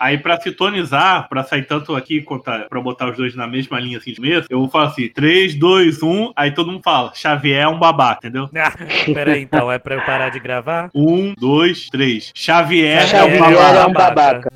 Aí pra sintonizar, pra sair tanto aqui quanto a- pra botar os dois na mesma linha assim de mesa, eu vou falar assim: 3, 2, 1, aí todo mundo fala, Xavier é um babaca, entendeu? Ah, peraí, então, é pra eu parar de gravar? 1, 2, 3. Xavier, Xavier é um babaca. é um babaca.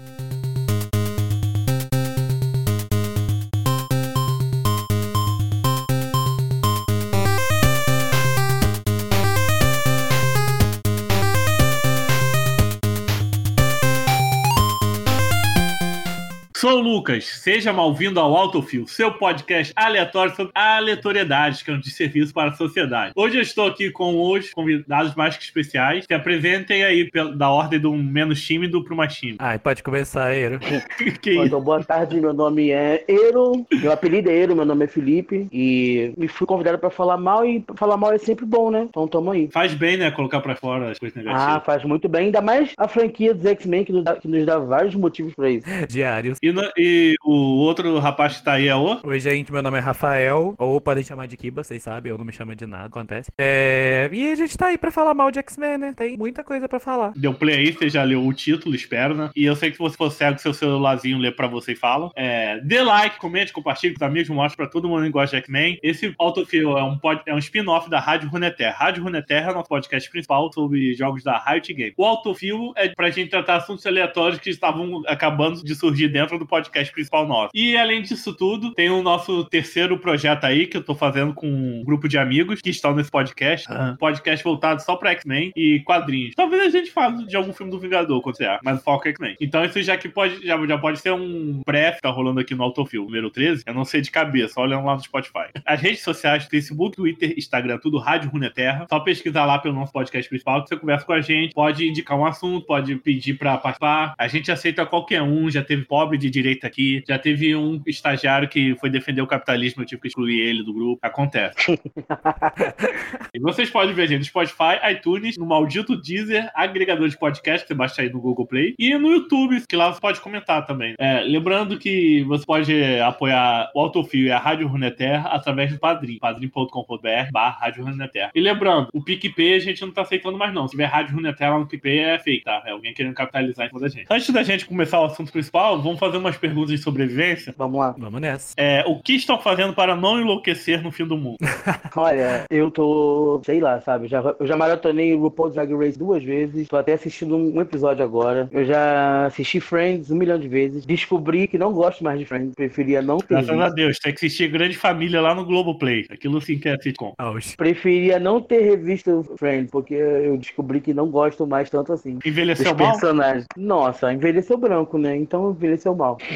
Lucas, seja mal-vindo ao Autofil, seu podcast aleatório sobre aleatoriedades, que é um desserviço para a sociedade. Hoje eu estou aqui com os convidados mais que especiais. Se apresentem aí da ordem do menos tímido para o mais tímido. Ai, pode começar, Eiro. Que Então, boa tarde, meu nome é Eiro, meu apelido é Eiro, meu nome é Felipe, e me fui convidado pra falar mal, e falar mal é sempre bom, né? Então tamo aí. Faz bem, né, colocar pra fora as coisas Ah, negativas. faz muito bem, ainda mais a franquia dos X-Men que, nos dá- que nos dá vários motivos pra isso. Diários. E, no- e o outro rapaz que tá aí é o? Oi, gente, meu nome é Rafael, ou podem chamar de Kiba, vocês sabem, eu não me chamo de nada, acontece. É... E a gente tá aí pra falar mal de X-Men, né? Tem muita coisa pra falar. Deu play aí, você já leu o título, espero, né? E eu sei que se você for cego, seu celularzinho lê pra você e fala. É, dê like, comente, compartilhe com os amigos, mostre pra todo mundo que gosta de X-Men. Esse Autofill é um, pod- é um spin-off da Rádio Runeterra. Rádio Runeterra é nosso podcast principal sobre jogos da Riot Games. O Autofill é pra gente tratar assuntos aleatórios que estavam acabando de surgir dentro do podcast principal nosso. E além disso tudo, tem o nosso terceiro projeto aí que eu tô fazendo com um grupo de amigos que estão nesse podcast. Um podcast voltado só pra X-Men e quadrinhos. Talvez a gente fale de algum filme do Vingador, quando você mas o foco é X-Men. Então isso já que pode, já, já pode ser um pré que tá rolando aqui no Autofil, número 13. Eu não sei de cabeça, olhando lá no Spotify. As redes sociais, Facebook, Twitter, Instagram, tudo Rádio Runeterra. Só pesquisar lá pelo nosso podcast principal que você conversa com a gente. Pode indicar um assunto, pode pedir pra participar. A gente aceita qualquer um. Já teve pobre de direita aqui, já teve um estagiário que foi defender o capitalismo, eu tive que excluir ele do grupo. Acontece. E vocês podem ver a gente no Spotify, iTunes, no maldito Deezer, agregador de podcast, que você baixa aí no Google Play, e no YouTube, que lá você pode comentar também. É, lembrando que você pode apoiar o Autofil e a Rádio Runeterra através do Padrim, padrim.com.br barra Rádio Runeterra. E lembrando, o PicPay a gente não tá aceitando mais não. Se tiver Rádio Runeterra lá no PicPay é fake, tá? É alguém querendo capitalizar em cima da gente. Antes da gente começar o assunto principal, vamos fazer umas perguntas de sobrevivência. Vamos lá. Vamos nessa. É, o que estão fazendo para não enlouquecer no fim do mundo? Olha, eu tô, sei lá, sabe? Já, eu já maratonei o RuPaul Drag Race duas vezes, tô até assistindo um episódio agora. Eu já assisti Friends um milhão de vezes. Descobri que não gosto mais de Friends, preferia não ter Graças a visto. Deus, tem que assistir Grande Família lá no Globoplay. Aquilo sim que é sitcom. Auge. Preferia não ter revisto Friends, porque eu descobri que não gosto mais tanto assim. Envelheceu mal? personagens. Nossa, envelheceu branco, né? Então envelheceu mal.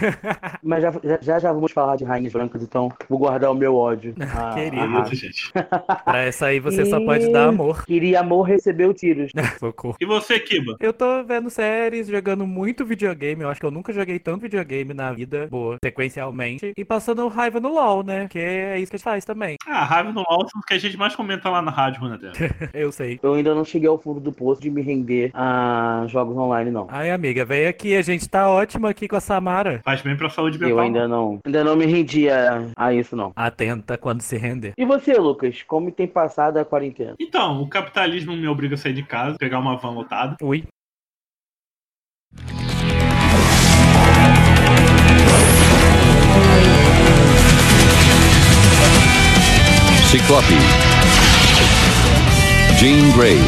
Mas já, já- já vamos falar de rainhas brancas, então vou guardar o meu ódio. Ah, Querido. ah, Isso, gente. Pra essa aí você só pode dar amor. Queria amor, recebeu tiros. Socorro. E você, Kiba? Eu tô vendo séries, jogando muito videogame. Eu acho que eu nunca joguei tanto videogame na vida, boa, sequencialmente. E passando raiva no LoL, né? Que é isso que a gente faz também. Ah, raiva no LOL é o que a gente mais comenta lá na rádio, Runeterra. Eu sei. Eu ainda não cheguei ao fundo do poço de me render a jogos online, não. Ai, amiga, vem aqui. A gente tá ótimo aqui com a Samara. Faz bem pra saúde mental. Eu ainda não, ainda não me rendi a, a isso, não. Atenta quando se render. E você, Lucas? Como tem passado a quarentena? Então, o capitalismo me obriga a sair de casa, pegar uma van lotada. Ui. Ciclope. Jean Grey.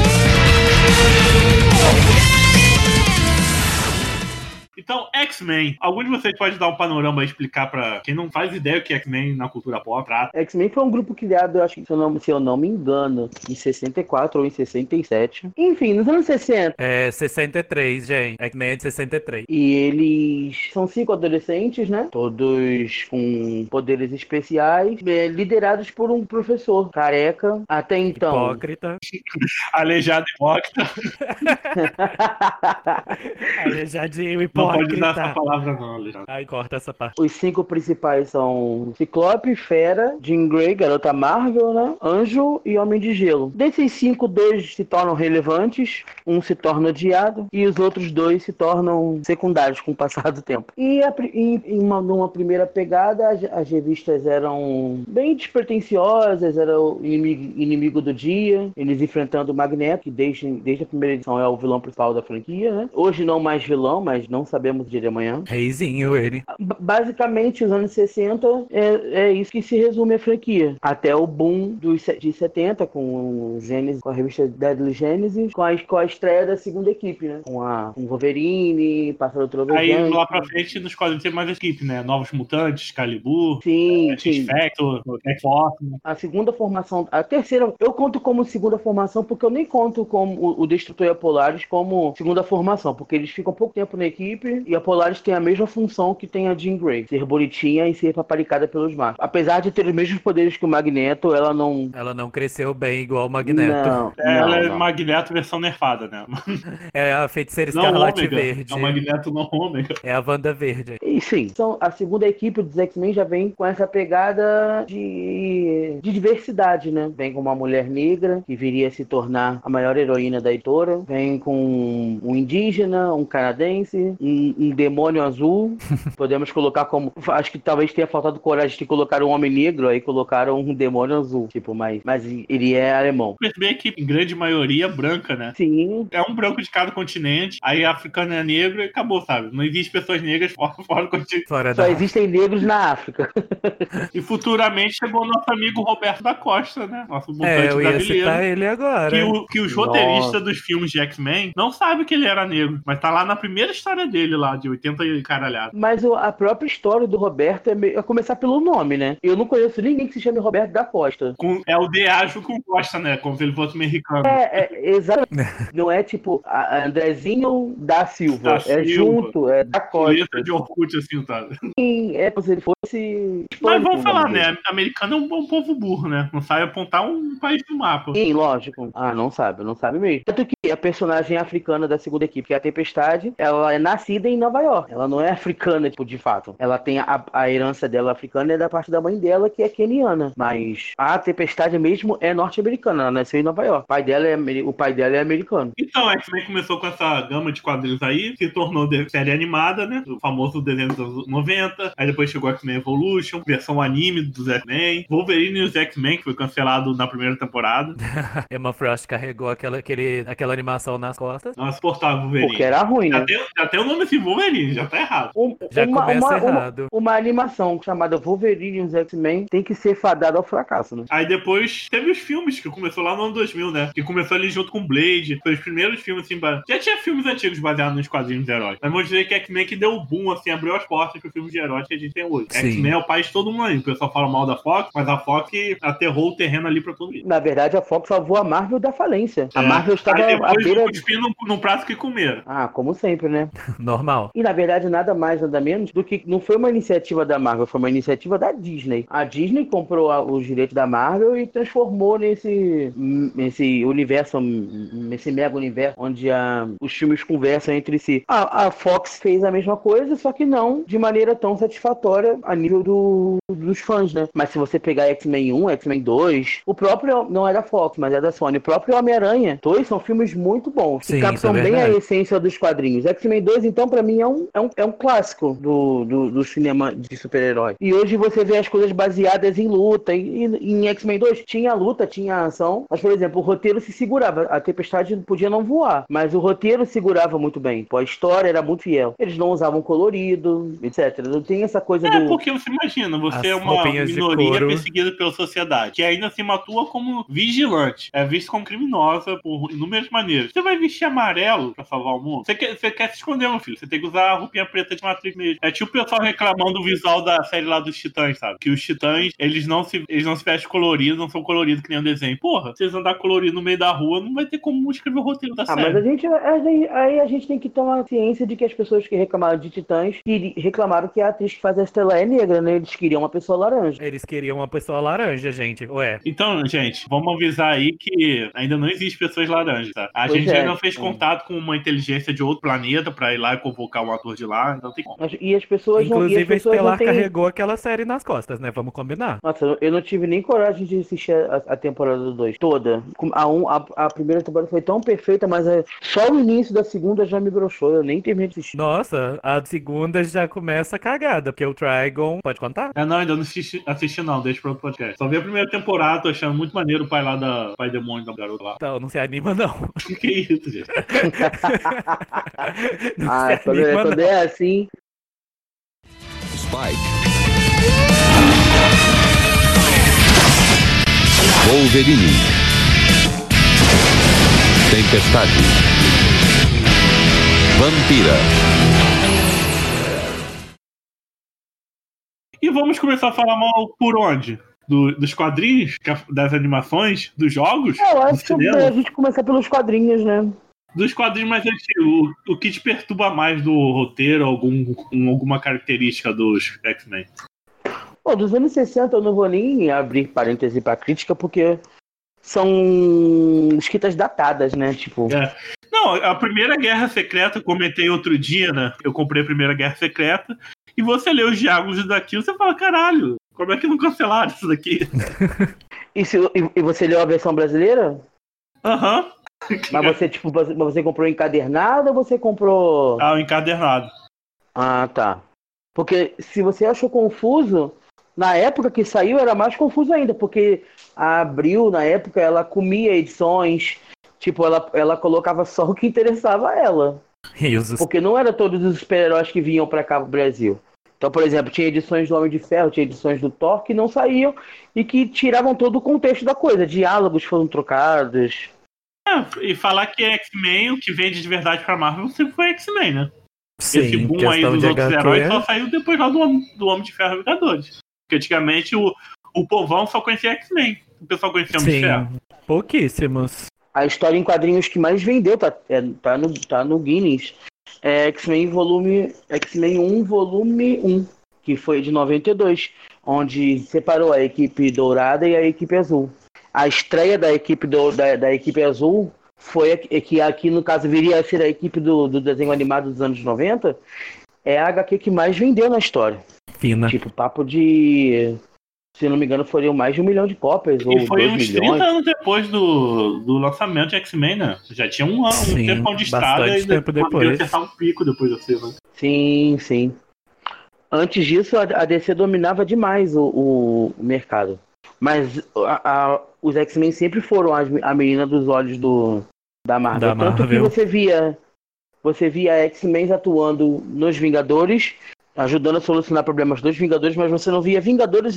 Então, X-Men. Algum de vocês pode dar um panorama e explicar pra quem não faz ideia o que é X-Men na cultura pop? Trata. X-Men foi um grupo criado, eu acho que se eu, não, se eu não me engano, em 64 ou em 67. Enfim, nos anos 60. É 63, gente. X-Men é de 63. E eles são cinco adolescentes, né? Todos com poderes especiais, eh, liderados por um professor careca. Até então. Hipócrita. Aleijado hipócrita. Aleijadinho, Não pode gritar. essa palavra, não, Alexandre. Ai, corta essa parte. Os cinco principais são Ciclope, Fera, Jean Grey, Garota Marvel, né? Anjo e Homem de Gelo. Desses cinco, dois se tornam relevantes, um se torna odiado e os outros dois se tornam secundários com o passar do tempo. E a pri- em, uma, numa primeira pegada, as, as revistas eram bem despretensiosas, era o inimigo, inimigo do dia, eles enfrentando o Magneto, que desde, desde a primeira edição é o vilão principal da franquia, né? Hoje não mais vilão, mas não sabemos o dia de amanhã. Reizinho ele. B- Basicamente, os anos 60 é, é isso que se resume a franquia. Até o boom dos, de 70, com o Genesis, com a revista Deadly Genesis, com a, com a estreia da segunda equipe, né? Com a com Wolverine, Pássaro Aí Trovejante. lá pra frente nos quadrinhos tem mais equipe, né? Novos Mutantes, Excalibur, Sim, sim. X-Factor, X-Force. né? A segunda formação, a terceira, eu conto como segunda formação porque eu nem conto como o, o Destrutor e a Polaris como segunda formação, porque eles ficam pouco tempo na equipe e a Polaris tem a mesma função que tem a Jean Grey, ser bonitinha e ser paparicada pelos machos. Apesar de ter os mesmos poderes que o Magneto, ela não. Ela não cresceu bem igual o Magneto. Não, Ela não, é não. Magneto versão nerfada, né? É a feiticeira escarlate verde. É o Magneto não ômega. É a Wanda verde. E sim, então, a segunda equipe dos X-Men já vem com essa pegada de, de diversidade, né? Vem com uma mulher negra, que viria a se tornar a maior heroína da editora. Vem com um indígena, um canadense, um, um demônio azul. Podemos colocar como. Acho que talvez tenha faltado coragem de colocar um homem negro, aí colocaram um demônio azul. Tipo, mas, mas ele é alemão. Perceber que em grande maioria branca, né? Sim, É um branco de cada continente, aí africano é negro e acabou, sabe? Não existe pessoas negras fora, fora do continente. Fora só da. existem negros na África. E futuramente chegou o nosso amigo Roberto da Costa, né? Nosso mutante É, eu ia brasileiro. citar ele agora. Que, o- que os Nossa. roteiristas dos filmes de X-Men não sabem que ele era negro, mas tá lá na primeira história dele, lá, de 80 e caralhado. Mas a própria história do Roberto é, meio, é começar pelo nome, né? Eu não conheço ninguém que se chame Roberto da Costa. Com, é o Deajo com Costa, né? Como se ele fosse mexicano. É, é exatamente. não é tipo Andrezinho da Silva. Da é Silva. junto, é da Costa. Letra de Orkut, assim, sabe? Sim, É como se ele fosse. Mas vamos falar, né? Americano é um, um povo burro, né? Não sabe apontar um país no mapa. Sim, lógico. Ah, não sabe, não sabe mesmo. Tanto que a personagem africana da segunda equipe, que é a Tempestade, ela é nascida em Nova York. Ela não é africana, tipo, de fato. Ela tem a, a herança dela africana é da parte da mãe dela, que é keniana. Mas a Tempestade mesmo é norte-americana. Ela nasceu em Nova York. O pai dela é, o pai dela é americano. Então, X-Men começou com essa gama de quadrinhos aí, se tornou de série animada, né? O famoso desenho dos anos 90. Aí depois chegou X-Men Evolution, versão anime dos X-Men. Wolverine e os X-Men, que foi cancelado na primeira temporada. Emma Frost carregou aquela, aquele, aquela animação nas costas. Não suportava Wolverine. Porque era ruim, né? já tem o nome assim, Wolverine, já tá errado. Um- Já uma, começa uma- uma- errado. uma animação chamada Wolverine e os X-Men tem que ser fadada ao fracasso, né? Aí depois teve os filmes, que começou lá no ano 2000, né? Que começou ali junto com Blade. Foi os primeiros filmes, assim, já tinha filmes antigos baseados nos quadrinhos de heróis. Mas vamos dizer que X-Men que deu o boom, assim, abriu as portas pro filme de heróis que a gente tem hoje. X-Men é o pai de todo mundo aí. O pessoal fala mal da Fox, mas a Fox aterrou o terreno ali pra todo mundo. Na verdade, a Fox salvou a Marvel da falência. A É. Marvel estava Aí à depois beira. cuspindo no, no prato que comeram. Ah, como sempre, né? Normal. E na verdade, nada mais, nada menos do que não foi uma iniciativa da Marvel, foi uma iniciativa da Disney. A Disney comprou a- os direitos da Marvel e transformou nesse, nesse universo, nesse mega universo, onde a- os filmes conversam entre si. A, a Fox fez a mesma coisa, só que não de maneira tão satisfatória a nível do- dos fãs, né? Mas se você pegar X-Men 1, X-Men 2, o próprio, não é da Fox, mas é da Sony, o próprio Homem-Aranha, dois são filmes muito bons, Sim, que captam isso é bem a essência dos quadrinhos. X-Men 2, então, pra mim, é um, é um, é um clássico do, do, do cinema de super-herói. E hoje você vê as coisas baseadas em luta. E, e em X-Men 2 tinha luta, tinha ação. Mas, por exemplo, o roteiro se segurava. A Tempestade podia não voar, mas o roteiro segurava muito bem. Pô, a história era muito fiel. Eles não usavam colorido, etc. Não tem essa coisa É, do. porque você imagina, você As é uma minoria perseguida pela sociedade, que ainda assim atua como vigilante, é visto como criminosa por inúmeras maneiras. Você vai vestir amarelo pra salvar o mundo? Você quer, você quer se esconder, meu filho? Você tem que usar a roupinha preta de matriz mesmo. É tipo o pessoal reclamando do visual da série lá dos Titãs, sabe? Que os Titãs, eles não se, eles não se vestem coloridos, não são coloridos que nem um desenho. Porra, se eles andar colorido no meio da rua, não vai ter como escrever o roteiro da Ah, mas série. a gente, a gente- aí a gente tem que tomar ciência de que as pessoas que reclamaram de Titãs que reclamaram que a atriz que faz a Estela é negra, né? Eles queriam uma pessoa laranja. Eles queriam uma pessoa laranja, gente. Ué. Então, gente, vamos avisar aí que ainda não existe pessoas laranjas, tá? A Pois gente é. ainda não fez Hum. contato com uma inteligência de outro planeta pra ir lá vai convocar um ator de lá, então tem como. E as pessoas não, e as Inclusive, a pessoas não Estelar têm... carregou aquela série nas costas, né? Vamos combinar. Nossa, eu não tive nem coragem de assistir a, a temporada do 2 toda. A, um, a, a primeira temporada foi tão perfeita, mas é- só o início da segunda já me broxou. Eu nem terminei de assistir. Nossa, a segunda já começa cagada, porque o Trigon. Pode contar? É, não, ainda não assisti, assisti não, deixa pro outro podcast. Só vi a primeira temporada, tô achando muito maneiro o pai lá da. pai demônio da garota lá. Então, não se anima, não. que isso, gente? Não Ah, se quando, anima, quando é assim. Spike. Wolverine. Tempestade. Vampira. E vamos começar a falar mal por onde? Do- dos quadrinhos, das animações, dos jogos, Eu do acho que é a gente começar pelos quadrinhos, né? Dos quadrinhos mais antigos, o, o que te perturba mais do roteiro, algum, um- alguma característica dos X-Men? Pô, dos anos 60 eu não vou nem abrir parêntese pra crítica, porque são escritas datadas, né? Tipo, É. Não, a primeira Guerra Secreta, eu comentei outro dia, né? Eu comprei a primeira Guerra Secreta, e você lê os diálogos daquilo, você fala, caralho, como é que não cancelaram isso daqui? e, se, e, e você leu a versão brasileira? Aham. Mas você, tipo, você, mas você comprou encadernado ou você comprou. Ah, o encadernado. Ah, tá. Porque se você achou confuso, na época que saiu era mais confuso ainda, porque a Abril, na época, ela comia edições, tipo, ela, ela colocava só o que interessava a ela. Risos. Porque não era todos os super-heróis que vinham pra cá pro Brasil. Então, por exemplo, tinha edições do Homem de Ferro, tinha edições do Thor que não saíam e que tiravam todo o contexto da coisa. Diálogos foram trocados. É, e falar que é X-Men, o que vende de verdade pra Marvel sempre foi X-Men, né? Esse Sim, boom aí dos outros HQ. heróis só saiu depois lá do, Homem- do Homem de Ferro e Vingadores. Porque antigamente o, o povão só conhecia X-Men. O pessoal conhecia Homem de Ferro. Sim, pouquíssimos. A história em quadrinhos que mais vendeu tá, é, tá, no, tá no Guinness. É X-Men volume. X-Men 1, volume 1, que foi de 92, onde separou a equipe dourada e a equipe azul. A estreia da equipe, do, da, da equipe azul foi a, que- que aqui, no caso, viria a ser a equipe do, do desenho animado dos anos 90. É a HQ que mais vendeu na história. Fina. Tipo, papo de. Se não me engano, foram mais de um milhão de cópias. ou E foi dois uns milhões. 30 anos depois do, do lançamento de X-Men, né? Já tinha um ano, um Sim, tempão de estrada e tempo depois. acertar um pico depois da cena. Sim, sim. Antes disso, a DC dominava demais o- o mercado. Mas a- a- os X-Men sempre foram as a menina dos olhos do, da Marvel. Da Tanto que Marvel. você via, você via X-Men atuando nos Vingadores, ajudando a solucionar problemas dos Vingadores, mas você não via Vingadores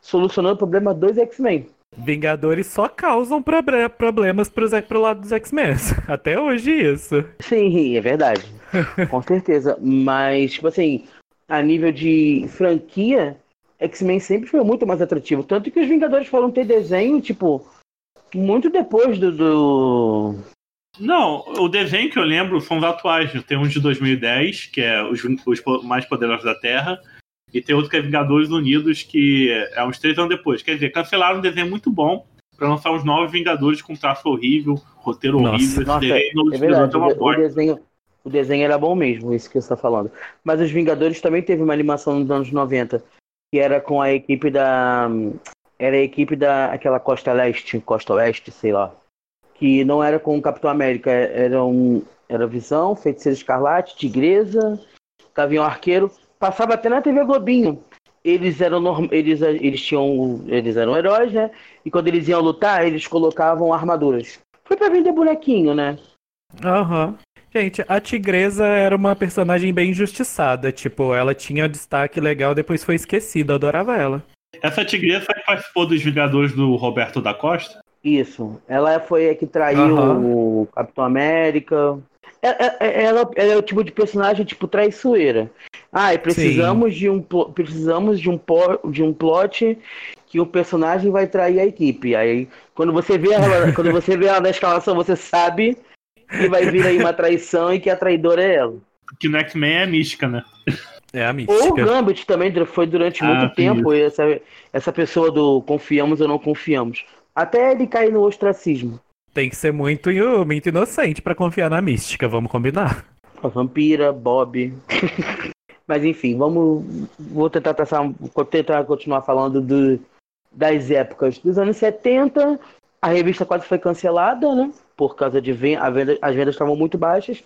solucionando problemas dos X-Men. Vingadores só causam problemas pros, pro lado dos X-Men. Até hoje isso. Sim, é verdade. Com certeza. Mas, tipo assim, a nível de franquia, X-Men sempre foi muito mais atrativo. Tanto que os Vingadores foram ter desenho, tipo, muito depois do. do... Não, o desenho que eu lembro são os atuais. Tem um de 2010, que é os, os mais poderosos da Terra, e tem outro que é Vingadores Unidos, que é uns três anos depois. Quer dizer, cancelaram um desenho muito bom pra lançar os novos Vingadores com traço horrível, roteiro Nossa. horrível. Esse Nossa, desenho no É verdade, é uma o, de- o desenho, o desenho era bom mesmo, isso que você tá falando. Mas os Vingadores também teve uma animação nos anos 90, que era com a equipe da. Era a equipe da aquela Costa Leste, Costa Oeste, sei lá. Que não era com o Capitão América, era um. Era Visão, Feiticeiro Escarlate, Tigresa, Gavião Arqueiro. Passava até na TV Globinho. Eles eram norm... eles, eles tinham. Eles eram heróis, né? E quando eles iam lutar, eles colocavam armaduras. Foi pra vender bonequinho, né? Aham. Gente, a Tigresa era uma personagem bem injustiçada. Tipo, ela tinha destaque legal, depois foi esquecida. Adorava ela. Essa tigresa participou dos Vingadores do Roberto da Costa? Isso. Ela foi a que traiu Aham. o Capitão América. É- é- é- Ela, ela é o tipo de personagem tipo traiçoeira. Ah, e precisamos de um precisamos de um de um plot que o personagem vai trair a equipe. Aí quando você vê ela, quando você vê ela na escalação, você sabe que vai vir aí uma traição e que a traidora é ela. Que no X-Men é mística, né? É a Ou o mística. Gambit também foi durante Ah, muito tem tempo essa, essa pessoa do confiamos ou não confiamos. Até ele cair no ostracismo. Tem que ser muito, muito inocente pra confiar na mística, vamos combinar. A Vampira, Bob. Mas enfim, vamos. Vou tentar traçar, vou tentar continuar falando do, das épocas dos anos 70. A revista quase foi cancelada, né? Por causa de ven a venda, as vendas estavam muito baixas.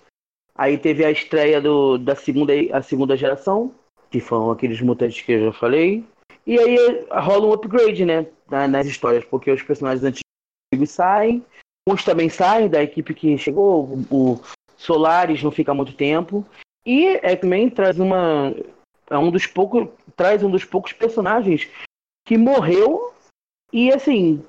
Aí teve a estreia do, da segunda, a segunda geração, que foram aqueles mutantes que eu já falei. E aí rola um upgrade, né? Nas histórias, porque os personagens antigos saem, uns também saem da equipe que chegou, o Solaris não fica muito tempo. E X-Men traz uma. É um dos poucos. Traz um dos poucos personagens que morreu. E assim,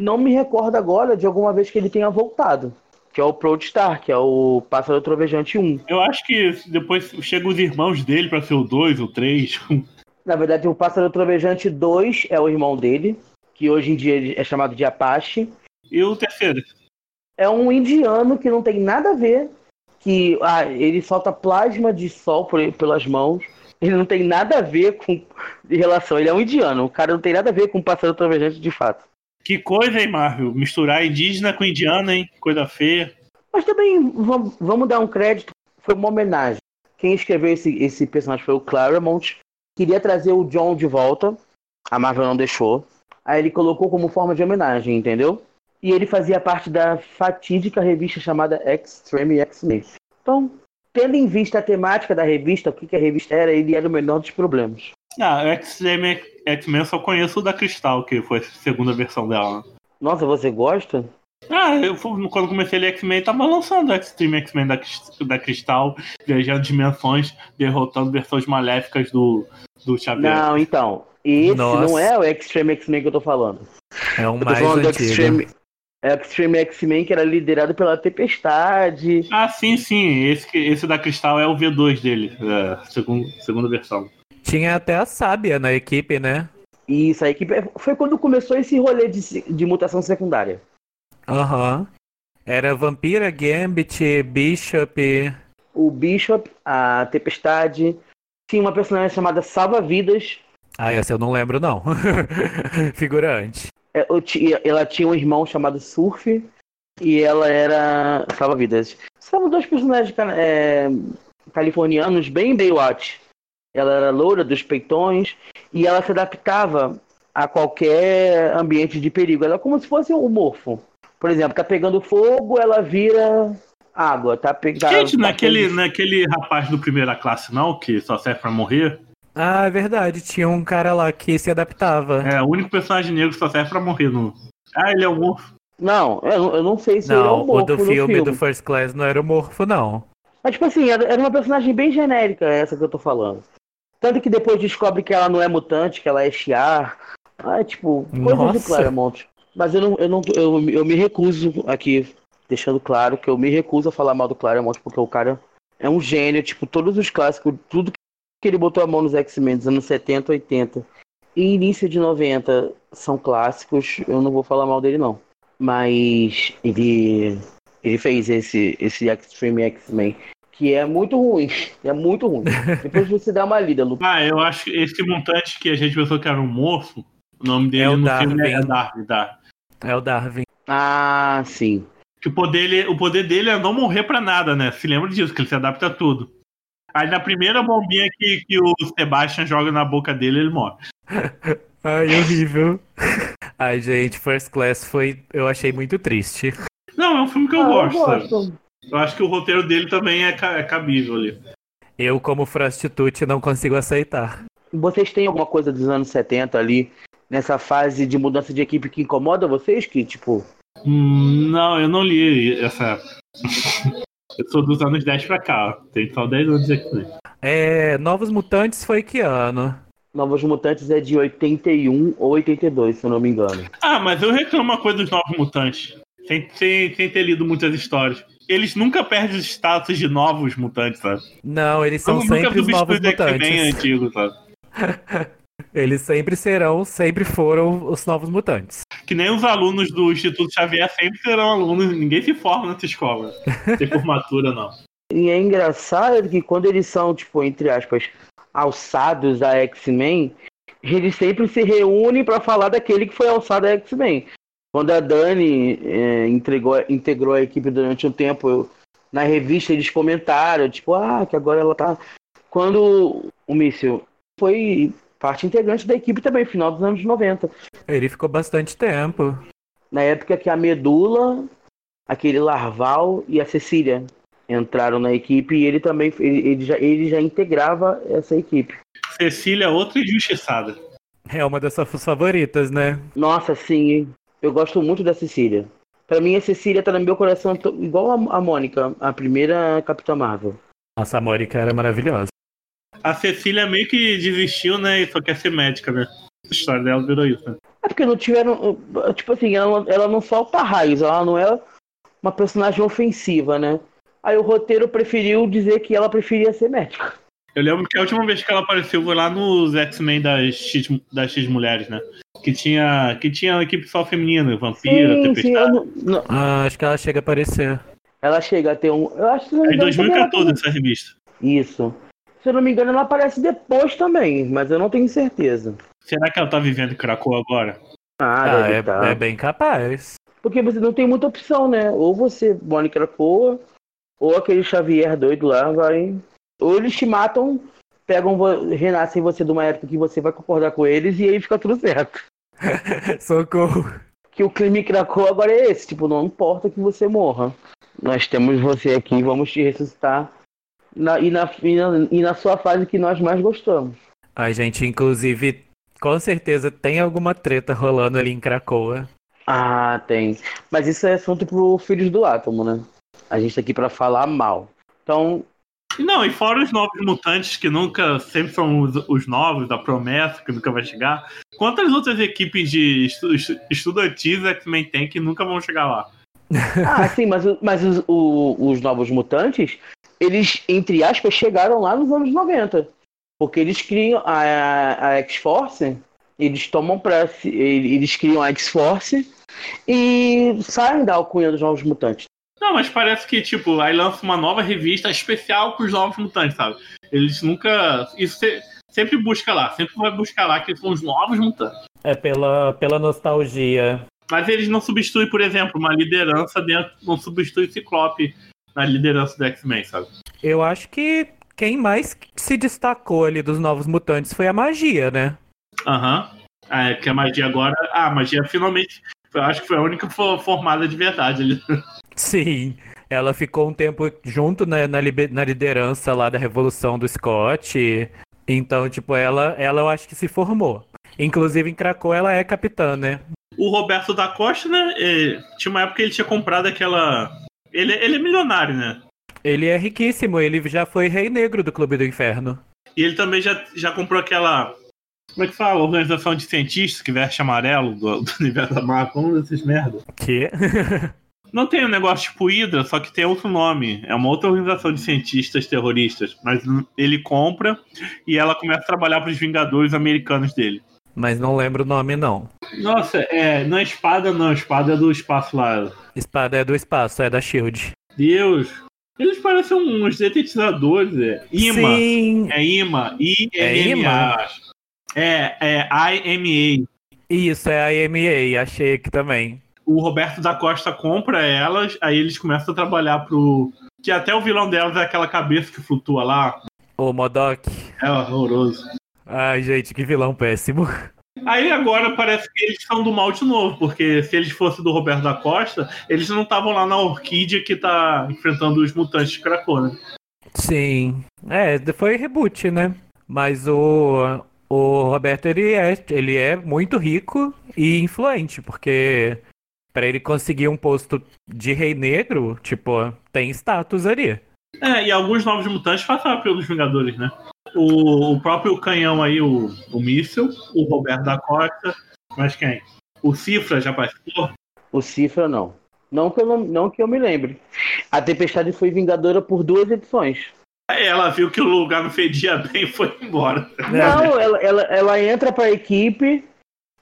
não me recordo agora de alguma vez que ele tenha voltado. Que é o Protestar, que é o Pássaro Trovejante 1. Eu acho que depois chegam os irmãos dele pra ser o 2, o 3. Na verdade, o Pássaro Trovejante 2 é o irmão dele, que hoje em dia é chamado de Apache. E o terceiro? É um indiano que não tem nada a ver, que ah, ele solta plasma de sol por, pelas mãos. Ele não tem nada a ver com de relação. Ele é um indiano. O cara não tem nada a ver com o pássaro trovejante de fato. Que coisa, hein, Marvel? Misturar indígena com indiano, hein? Coisa feia. Mas também, vamos, vamos dar um crédito. Foi uma homenagem. Quem escreveu esse, esse personagem foi o Claremont. Queria trazer o John de volta. A Marvel não deixou. Aí ele colocou como forma de homenagem, entendeu? E ele fazia parte da fatídica revista chamada Extreme X-Men. Então, tendo em vista a temática da revista, o que, que a revista era, ele era o menor dos problemas. Ah, X-Men X-Men só conheço o da Cristal, que foi a segunda versão dela. né? Nossa, você gosta? Ah, eu fui- quando comecei a ler X-Men, tava lançando o Extreme X-Men da, da Cristal, viajando dimensões, derrotando versões maléficas do, do Xavier. Não, então. Esse Nossa. não é o Extreme X-Men que eu tô falando. É um tô mais falando do antigo. Extreme, é o Extreme X-Men que era liderado pela Tempestade. Ah, sim, sim. Esse, esse da Cristal é o V2 dele, é, segun- segunda versão. Tinha até a Sábia na equipe, né? Isso aí que foi quando começou esse rolê de, de mutação secundária. Aham. Era Vampira, Gambit, Bishop. O Bishop, a Tempestade, tinha uma personagem chamada Salva Vidas. Ah, essa eu não lembro, não. Figurante. É, Ela tinha um irmão chamado Surf e ela era Salva Vidas. São dois personagens é, californianos bem Baywatch. Ela era loura dos peitões e ela se adaptava a qualquer ambiente de perigo. Ela é como se fosse um morfo. Por exemplo, tá pegando fogo, ela vira água. Tá pegando. Gente, naquele, naquele rapaz do primeira classe, não, que só serve pra morrer, Ah, é verdade. Tinha um cara lá que se adaptava. é o único personagem negro que só serve pra morrer. No... Ah, ele é o morfo. Não, eu, não- eu não sei se ele é Não, o morfo do no filme, do First Class não era o Morfo, não. Mas, tipo assim, era, era uma personagem bem genérica, essa que eu tô falando. Tanto que depois descobre que ela não é mutante, que ela é Shiar. Ah, é tipo, coisas Nossa. do Claremont. Mas eu não, eu não eu, eu me recuso aqui, deixando claro que eu me recuso a falar mal do Claremont, porque o cara é um gênio, tipo, todos os clássicos, tudo que ele botou a mão nos X-Men dos anos 70, 80 e início de 90 são clássicos, eu não vou falar mal dele não. Mas ele ele fez esse, esse Extreme X-Men, que é muito ruim. É muito ruim. Depois você dá uma lida, Lu. Ah, eu acho que esse mutante que a gente pensou que era um morfo, o nome dele É o no filme é Darwin. Darwin, Darwin. É o Darwin. Ah, sim. Que o poder, ele- o poder dele é não morrer pra nada, né? Se lembra disso, que ele se adapta a tudo. Aí na primeira bombinha que, que o Sebastian joga na boca dele, ele morre. Ai, horrível. Ai, gente, First Class foi. Eu achei muito triste. Não, é um filme que eu Ah, gosto, sabe? gosto. Eu acho que o roteiro dele também é, ca- é cabível ali. Eu, como prostitute, não consigo aceitar. Vocês têm alguma coisa dos anos 70 ali, nessa fase de mudança de equipe que incomoda vocês? Que, tipo, Hum, não, eu não li essa. eu sou dos anos 10 pra cá, tem só 10 anos aqui. É. Novos Mutantes foi que ano? Novos Mutantes é de 81 ou 82, se eu não me engano. Ah, mas eu reclamo uma coisa dos Novos Mutantes. Sem, sem, sem ter lido muitas histórias. Eles nunca perdem o status de novos mutantes, sabe? Não, eles são Eu sempre os novos X-Men mutantes. antigo, sabe? Eles sempre serão, sempre foram os novos mutantes. Que nem os alunos do Instituto Xavier sempre serão alunos. Ninguém se forma nessa escola. Tem formatura, não. E é engraçado que quando eles são, tipo, entre aspas, alçados a X-Men, eles sempre se reúnem pra falar daquele que foi alçado a X-Men. Quando a Dani é, entregou, integrou a equipe durante um tempo, eu, na revista eles comentaram, tipo, ah, que agora ela tá. Quando o míssil foi parte integrante da equipe também, final dos anos 90. Ele ficou bastante tempo. Na época que a Medula, aquele Larval e a Cecília entraram na equipe e ele também ele, ele já, ele já integrava essa equipe. Cecília, é outra injustiçada. É uma das suas favoritas, né? Nossa, sim, eu gosto muito da Cecília. Pra mim, a Cecília tá no meu coração igual a, a Mônica, a primeira Capitã Marvel. Nossa, a Mônica era maravilhosa. A Cecília meio que desistiu, né? E só quer ser médica, né? A história dela virou isso. Né? É porque não tiveram. Tipo assim, ela, ela não solta raios, ela não é uma personagem ofensiva, né? Aí o roteiro preferiu dizer que ela preferia ser médica. Eu lembro que a última vez que ela apareceu foi lá nos X-Men das X, das X Mulheres, né? Que tinha, que tinha uma equipe só feminina, Vampira, sim, sim, Tempestade. eu não- não- Ah, acho que ela chega a aparecer. ela chega a ter um. Eu acho que não É em engano, também ela 2014 essa revista. Isso. Se eu não me engano, ela aparece depois também, mas eu não tenho certeza. Será que ela tá vivendo em Krakow agora? Ah, Ah, deve é, tá. é bem capaz. Porque você não tem muita opção, né? Ou você, Mônica Krakoa, ou aquele Xavier doido lá vai. Ou eles te matam, pegam, renascem você de uma época que você vai concordar com eles e aí fica tudo certo. Socorro. Que o crime Krakoa agora é esse, tipo, não importa que você morra. Nós temos você aqui e vamos te ressuscitar. Na, e, na, e, na, e na sua fase que nós mais gostamos. A gente, inclusive, com certeza tem alguma treta rolando ali em Cracoa. Ah, tem. Mas isso é assunto pro Filhos do Átomo, né? A gente tá aqui pra falar mal. Então, Não, e fora os novos mutantes que nunca, sempre são os, os novos, da promessa, que nunca vai chegar. Quantas outras equipes de estu, estu- estudantis X-Men tem que nunca vão chegar lá? Ah, sim, mas, mas os, o- os novos mutantes, eles, entre aspas, chegaram lá nos anos 90. Porque eles criam a, a X-Force, eles tomam pra. Eles criam a X-Force e saem da alcunha dos novos mutantes. Não, mas parece que, tipo, aí lança uma nova revista especial com os novos mutantes, sabe? Eles nunca. Isso se- sempre busca lá, sempre vai buscar lá que são os novos mutantes. É pela, pela nostalgia. Mas eles não substituem, por exemplo, uma liderança dentro. Não substitui o Ciclope na liderança do X-Men, sabe? Eu acho que quem mais se destacou ali dos novos mutantes foi a magia, né? Aham. Ah, é que a magia agora. Ah, a magia finalmente. Eu acho que foi a única fo- formada de verdade ali. Sim. Ela ficou um tempo junto né, na, libe- na liderança lá da Revolução do Scott. Então, tipo, ela, ela eu acho que se formou. Inclusive em Krakow ela é capitã, né? O Roberto da Costa, né? eh, tinha uma época que ele tinha comprado aquela. Ele, ele é milionário, né? Ele é riquíssimo, ele já foi rei negro do Clube do Inferno. E ele também já, já comprou aquela. Como é que fala? Organização de cientistas que veste amarelo do, do universo da Marvel. Como desses merda. Que? Não tem um negócio tipo Hydra, só que tem outro nome. É uma outra organização de cientistas terroristas. Mas ele compra e ela começa a trabalhar para os Vingadores americanos dele. Mas não lembro o nome, não. Nossa, é, não é espada, não. Espada é do espaço lá. Espada é do espaço, é da Shield. Deus. Eles parecem uns detetizadores. É. Ima. Sim, É IMA. É I-M-A. Ima? acho. É, é I-M-A. isso é a EMA, achei aqui também. O Roberto da Costa compra elas, aí eles começam a trabalhar pro. Que até o vilão delas é aquela cabeça que flutua lá. O Modok. É horroroso. Ai, gente, que vilão péssimo. Aí agora parece que eles são do mal de novo, porque se eles fossem do Roberto da Costa, eles não estavam lá na Orquídea que tá enfrentando os mutantes de Krakow, né? Sim. É, foi reboot, né? Mas o, o Roberto, ele é, ele é muito rico e influente, porque pra ele conseguir um posto de rei negro, tipo, tem status ali. É, e alguns novos mutantes passaram pelos Vingadores, né? O, o próprio canhão aí, o, o míssil, o Roberto da Costa, mas quem? O Cifra já participou? O Cifra não. Não que eu, não, não que eu me lembre. A Tempestade foi vingadora por duas edições. Aí ela viu que o lugar não fedia bem e foi embora. Não, ela, ela, ela entra pra equipe,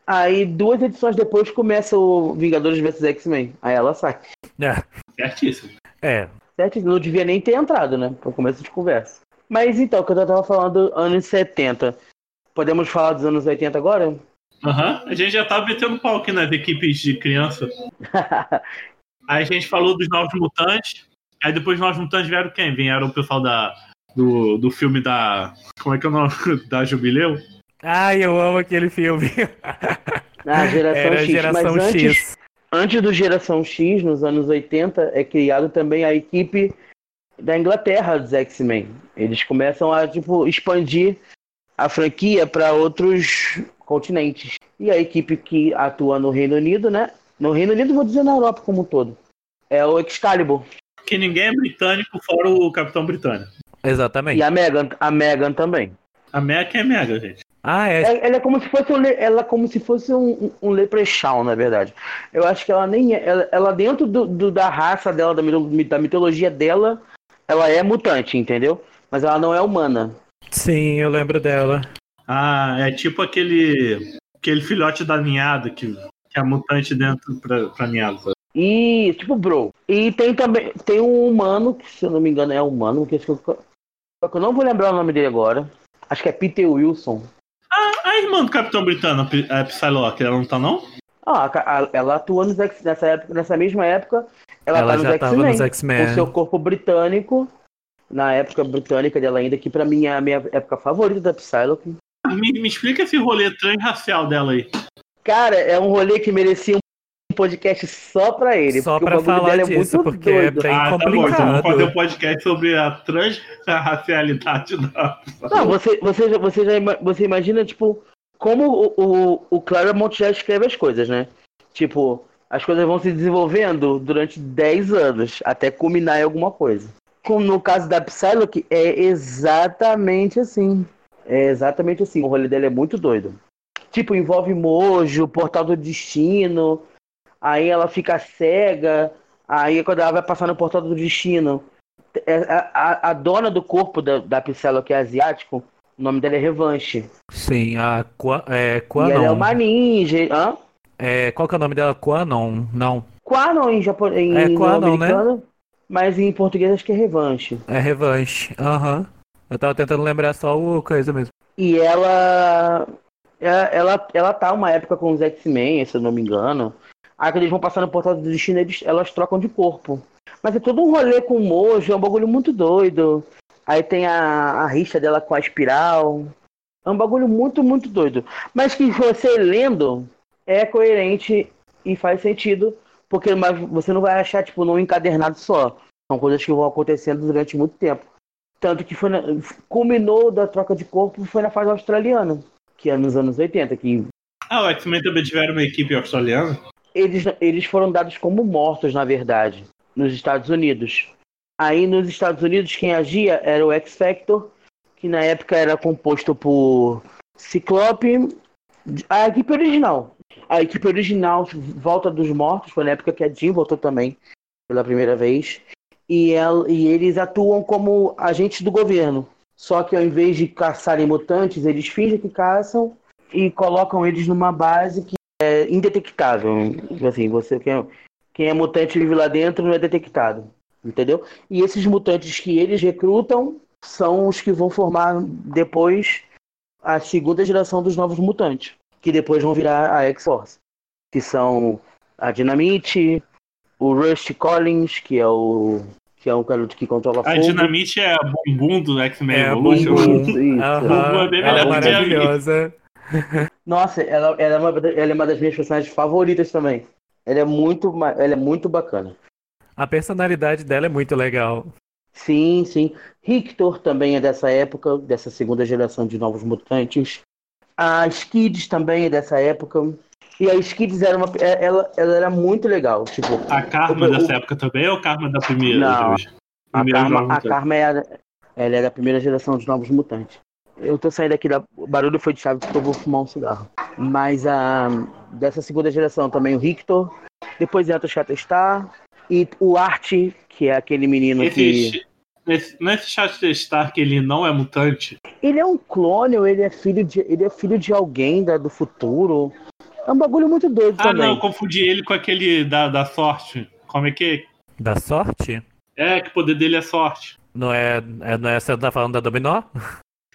aí duas edições depois começa o Vingadores vs X-Men. Aí ela sai. É, Certíssimo. é. Certo? Não devia nem ter entrado, né? Pra começo de conversa. Mas então, que eu tava falando anos 70. Podemos falar dos anos 80 agora? Aham. A gente já tá metendo pau aqui nas equipes de criança. Aí a gente falou dos novos mutantes. Aí depois nós mutantes vieram quem? Vieram o pessoal da, do, do filme da. Como é que é o nome? Da Jubileu? Ai, eu amo aquele filme. Ah, geração Era X. geração Mas antes, X. antes do Geração X, nos anos 80, é criado também a equipe da Inglaterra dos X-Men. Eles começam a tipo, expandir a franquia para outros continentes. E a equipe que atua no Reino Unido, né? No Reino Unido, vou dizer na Europa como um todo. É o Excalibur. Que ninguém é britânico fora o Capitão Britânico. Exatamente. E a Megan, a Megan também. A Mega é Mega, gente. Ah, é. Ela ela é como se fosse um, ela é como se fosse um, um leprechaun, na verdade. Eu acho que ela nem é. Ela, ela dentro do, do- da raça dela, da, mito- da mitologia dela, ela é mutante, entendeu? Mas ela não é humana. Sim, eu lembro dela. Ah, é tipo aquele. aquele filhote da ninhada que, que é mutante dentro pra, pra ninhada. E, tipo, bro. E tem também. Tem um humano, que se eu não me engano é humano, que eu, só que eu não vou lembrar o nome dele agora. Acho que é Peter Wilson. A irmã do Capitão Britânico, a Psylocke, ela não tá não? Ah, a a- ela atua nos X, nessa, época, nessa mesma época. Ela, Ela tá já nos tava nos X-Men. X-Men. Com seu corpo britânico. Na época britânica dela ainda, que pra mim é a minha época favorita da Psylocke. Me, me explica esse rolê transracial dela aí. Cara, é um rolê que merecia um podcast só pra ele. Só porque pra falar dela é disso, muito porque é doido. bem ah, tá bom, então complicado. vamos fazer um podcast sobre a transracialidade da. Não, você, você, já- você, já, você imagina, tipo, como o, o, o Claremont já escreve as coisas, né? Tipo, as coisas vão se desenvolvendo durante 10 anos, até culminar em alguma coisa. Como no caso da Psylocke, é exatamente assim. É exatamente assim. O rolê dela é muito doido. Tipo, envolve Mojo, Portal do Destino, aí ela fica cega, aí quando ela vai passar no Portal do Destino, é, a, a, a dona do corpo da, da Psylocke, que é asiático, o nome dela é Revanche. Sim, a Qua, é, E Quanon. ela é uma ninja. Hã? É, qual que é o nome dela? Quanon? Não, Quanon em japonês, em É Quanon, né? mas em português acho que é Revanche. é Revanche. Aham. Eu tava tentando lembrar só o coisa mesmo. E ela, ela, ela, ela tá uma época com os X-Men, se eu não me engano. Aí quando eles vão passar no portal do destino, eles, elas trocam de corpo. Mas é todo um rolê com o Mojo, é um bagulho muito doido. Aí tem a, a rixa dela com a espiral. É um bagulho muito, muito doido. Mas que você lendo é coerente e faz sentido. Porque mas você não vai achar, tipo, num encadernado só. São coisas que vão acontecendo durante muito tempo. Tanto que foi na- culminou da troca de corpo foi na fase australiana, que é nos anos 80, que Ah, o X-Men também tiveram uma equipe australiana. Eles, eles foram dados como mortos, na verdade, nos Estados Unidos. Aí nos Estados Unidos quem agia era o X-Factor, que na época era composto por Ciclope, a equipe original. A equipe original volta dos mortos, foi na época que a Jean voltou também, pela primeira vez. E, ela- e eles atuam como agentes do governo. Só que ao invés de caçarem mutantes, eles fingem que caçam e colocam eles numa base que é indetectável. Assim, você quem é, quem é mutante vive lá dentro não é detectado. Entendeu? E esses mutantes que eles recrutam são os que vão formar depois a segunda geração dos novos mutantes, que depois vão virar a X-Force, que são a Dynamite, o Rusty Collins, que é o que é um garoto que controla A fogo. Dinamite é a bumbum do X-Men É a Evolution. Bumbum. Isso. Aham. Bumbum é bem é melhor a minha. maravilhosa. Nossa, ela, ela, é uma, ela é uma das minhas personagens favoritas também. Ela é muito, ela é muito bacana. A personalidade dela é muito legal. Sim, sim. Rictor também é dessa época, dessa segunda geração de novos mutantes. A Skids também é dessa época. E a Skids era uma, é- ela, ela era muito legal. Tipo, A Karma O- o- dessa época também ou a Karma da primeira? Não, Jorge? a Primeira Karma, a. Karma era, ela era a primeira geração dos novos mutantes. Eu tô saindo aqui da. O barulho foi de chave porque eu vou fumar um cigarro. Mas a dessa segunda geração também o Rictor. Depois entra o Shatterstar. E o Art, que é aquele menino que. Esse, nesse, nesse chat Stark ele não é mutante? Ele é um clone, ou ele é filho de. Ele é filho de alguém da, do futuro. É um bagulho muito doido Ah, também. não, eu confundi ele com aquele da, da sorte. Como é que Da sorte? é? que o poder dele é sorte. Não é, é, não é você tá falando da Dominó?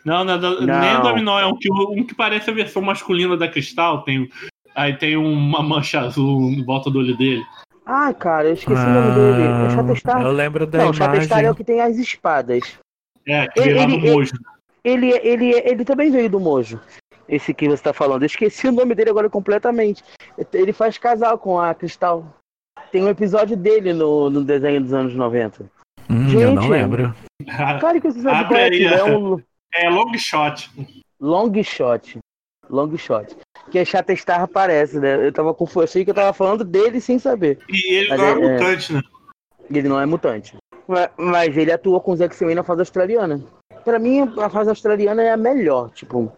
Não, não, não, Não. nem o Dominó, é um que, um que parece a versão masculina da Cristal. Tem, aí tem uma mancha azul em volta do olho dele. Ah, cara, eu esqueci o nome dele. É Ah, Shatterstar? Eu lembro da Não, o Shatterstar é o imagem. que tem as espadas. É, que veio lá do Ele- ele- Mojo. Ele, ele, ele também veio do Mojo. Esse que você tá falando. Eu esqueci o nome dele agora completamente. Ele faz casal com a Cristal. Tem um episódio dele no, no desenho dos anos 90. Hum, eu não Gente. lembro. Claro que você sabe Abre qual é, é. É um É long shot. long shot. Long shot. Que a Shatterstar aparece, né? Eu tava confuso. Achei que eu tava falando dele sem saber. E ele Mas não é, é- é. mutante, né? Ele não é mutante. Ma- Mas ele atua com os X-Men na fase australiana. Pra mim, a fase australiana é a melhor. Tipo,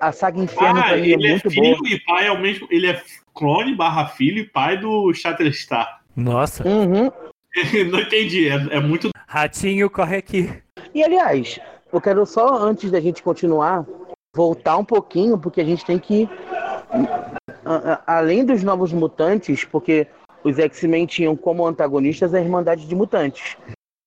a, a saga Inferno Ah, pra mim é ele é muito filho boa. e pai ao mesmo. Ele é clone barra filho e pai do Shatterstar. Nossa. Uhum. não entendi. É, é muito. Ratinho, corre aqui. E aliás, eu quero só, antes da gente continuar, voltar um pouquinho, porque a gente tem que. Além dos novos mutantes, porque os X-Men tinham como antagonistas a Irmandade de Mutantes.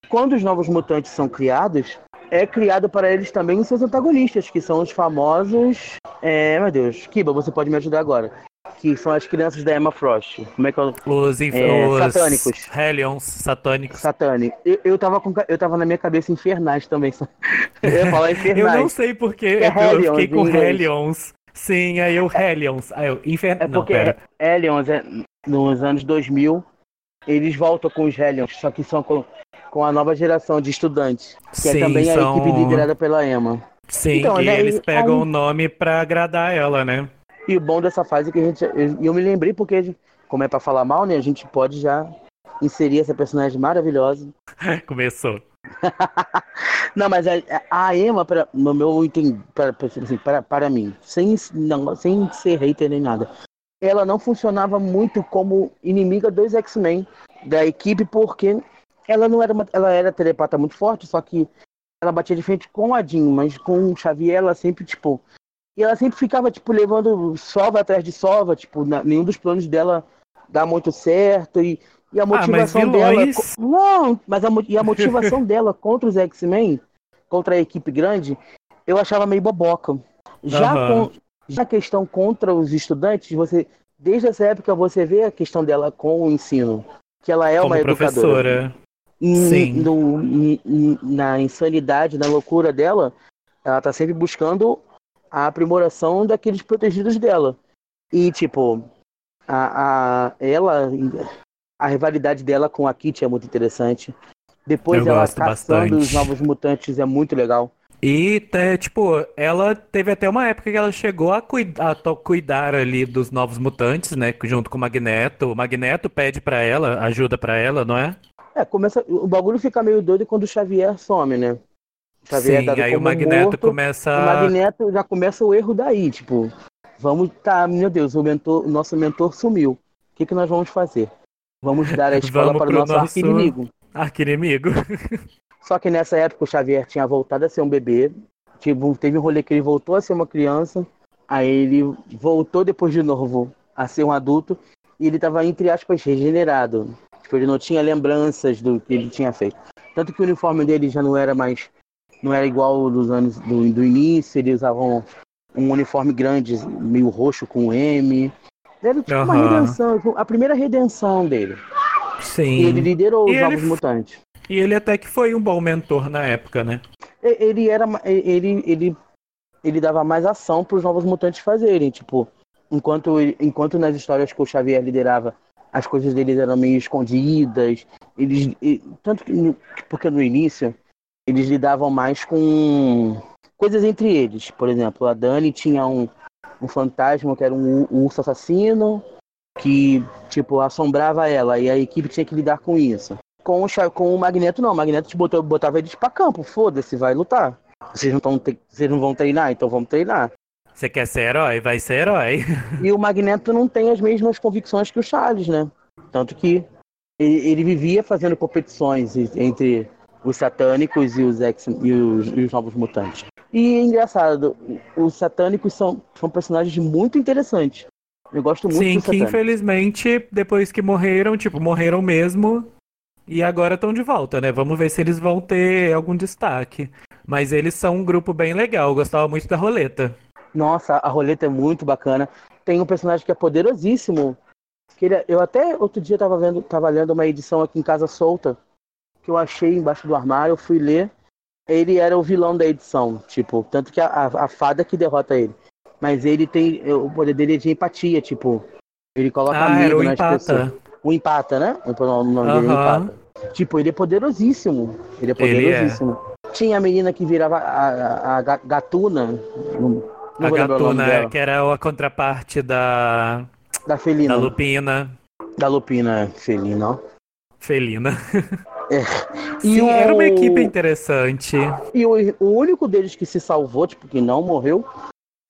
Quando os novos mutantes são criados, é criado para eles também os seus antagonistas, que são os famosos. É, meu Deus, Kiba, você pode me ajudar agora. Que são as crianças da Emma Frost. Como é que eu. Os, inf... É, os satânicos. Hellions, satânicos. Satani. Eu, eu, tava com, eu tava na minha cabeça infernais também. Eu ia falar Eu infernais. não sei porquê, É eu Hellions fiquei com. Hellions. Sim, aí eu Hellions. Aí eu Inferno. É Não, porque pera. Hellions, é, nos anos 2000, eles voltam com os Hellions, só que são com, com a nova geração de estudantes, que é Sim, também a são- equipe liderada pela Emma. Sim, Então, e né, eles pegam aí- o nome pra agradar ela, né? E o bom dessa fase é que a gente. Eu, eu me lembrei porque, como é pra falar mal, né? A gente pode já inserir essa personagem maravilhosa. Começou. Não, mas a, a Emma, pra, no meu entendimento, para, assim, para, para mim, sem, não, sem ser hater nem nada, ela não funcionava muito como inimiga dos X-Men da equipe, porque ela não era uma, ela era telepata muito forte, só que ela batia de frente com a Jean, mas com o Xavier ela sempre, tipo. E ela sempre ficava, tipo, levando sova atrás de sova, tipo, na- nenhum dos planos dela dá muito certo. E, e a Ah, motivação dela. vilões- Não, mas a, e a motivação dela contra os X-Men, contra a equipe grande, eu achava meio boboca. Já, Aham. com, já a questão contra os estudantes, você. Desde essa época você vê a questão dela com o ensino. Que ela é Como uma educadora. professora. Sim. no- na insanidade, na loucura dela, ela tá sempre buscando a aprimoração daqueles protegidos dela. E, tipo, a, a, ela, a rivalidade dela com a Kitty é muito interessante. Depois Eu ela caçando bastante. os novos mutantes é muito legal. E, tipo, ela teve até uma época que ela chegou a, cuidar, a cuidar ali dos novos mutantes, né? Junto com o Magneto. O Magneto pede pra ela, ajuda pra ela, não é? É, começa, o bagulho fica meio doido quando o Xavier some, né? O Xavier é Sim, dado aí o Magneto morto, começa. O Magneto já começa o erro daí, tipo, vamos, tá, meu Deus, o, mentor, o nosso mentor sumiu. O que, que nós vamos fazer? Vamos dar a escola para o nosso, nosso- arqui-inimigo. Arquinimigo. Só que nessa época o Xavier tinha voltado a ser um bebê. Tipo, teve um rolê que ele voltou a ser uma criança. Aí ele voltou depois de novo a ser um adulto. E ele estava, entre aspas, regenerado. Tipo, ele não tinha lembranças do que ele tinha feito. Tanto que o uniforme dele já não era mais. Não era igual dos anos do, do início. Eles usavam um uniforme grande, meio roxo com M. Era tipo uma Aham. redenção, a primeira redenção dele. Sim. E ele liderou E os ele Novos f- Mutantes. E ele até que foi um bom mentor na época, né? Ele era ele ele ele dava mais ação para os novos mutantes fazerem tipo enquanto ele- enquanto nas histórias que o Xavier liderava as coisas deles eram meio escondidas eles e- tanto que porque no início eles lidavam mais com coisas entre eles por exemplo a Dani tinha um, um fantasma que era um, u- urso assassino que tipo assombrava ela e a equipe tinha que lidar com isso com o, com o Magneto, não. O Magneto te botou, botava eles pra campo. Foda-se, vai lutar. Vocês não, tão, vocês não vão treinar, então vamos treinar. Você quer ser herói? Vai ser herói. E o Magneto não tem as mesmas convicções que o Charles, né? Tanto que ele, ele vivia fazendo competições entre os satânicos e os, ex, e os, e os novos mutantes. E é engraçado, os satânicos são, são personagens muito interessantes. Eu gosto muito Sim, que infelizmente, depois que morreram, tipo, morreram mesmo. E agora estão de volta, né? Vamos ver se eles vão ter algum destaque. Mas eles são um grupo bem legal. Eu gostava muito da roleta. Nossa, a roleta é muito bacana. Tem um personagem que é poderosíssimo. Que ele- eu até outro dia tava vendo, tava lendo uma edição aqui em casa solta que eu achei embaixo do armário, eu fui ler. Ele era o vilão da edição, tipo, tanto que a, a, a fada que derrota ele. Mas ele tem. O poder dele é de empatia, tipo. Ele coloca Ah, medo o nas pessoas. empata. O empata, né? O nome dele é empata. Tipo, ele é poderosíssimo. Ele é Ele é. poderosíssimo. Tinha a menina que virava a, a- a ga- gatuna. Não, não A gatuna, dela. que era a contraparte da, Da felina. da Da, lupina lupina felina, ó. felina. E Sim, o- era uma equipe interessante. E o, o único deles que se salvou, tipo, que não morreu,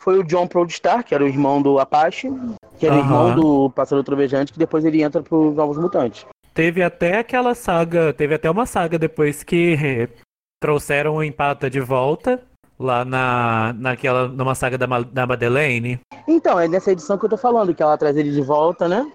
foi o John Proudstar, que era o irmão do Apache, que era Aham. irmão do Pássaro Trovejante, que depois ele entra pros Novos Mutantes. Teve até aquela saga, teve até uma saga depois que eh, trouxeram o Empata de volta, lá na, naquela, numa saga da, da Madeleine. Então, é nessa edição que eu tô falando, que ela traz ele de volta, né?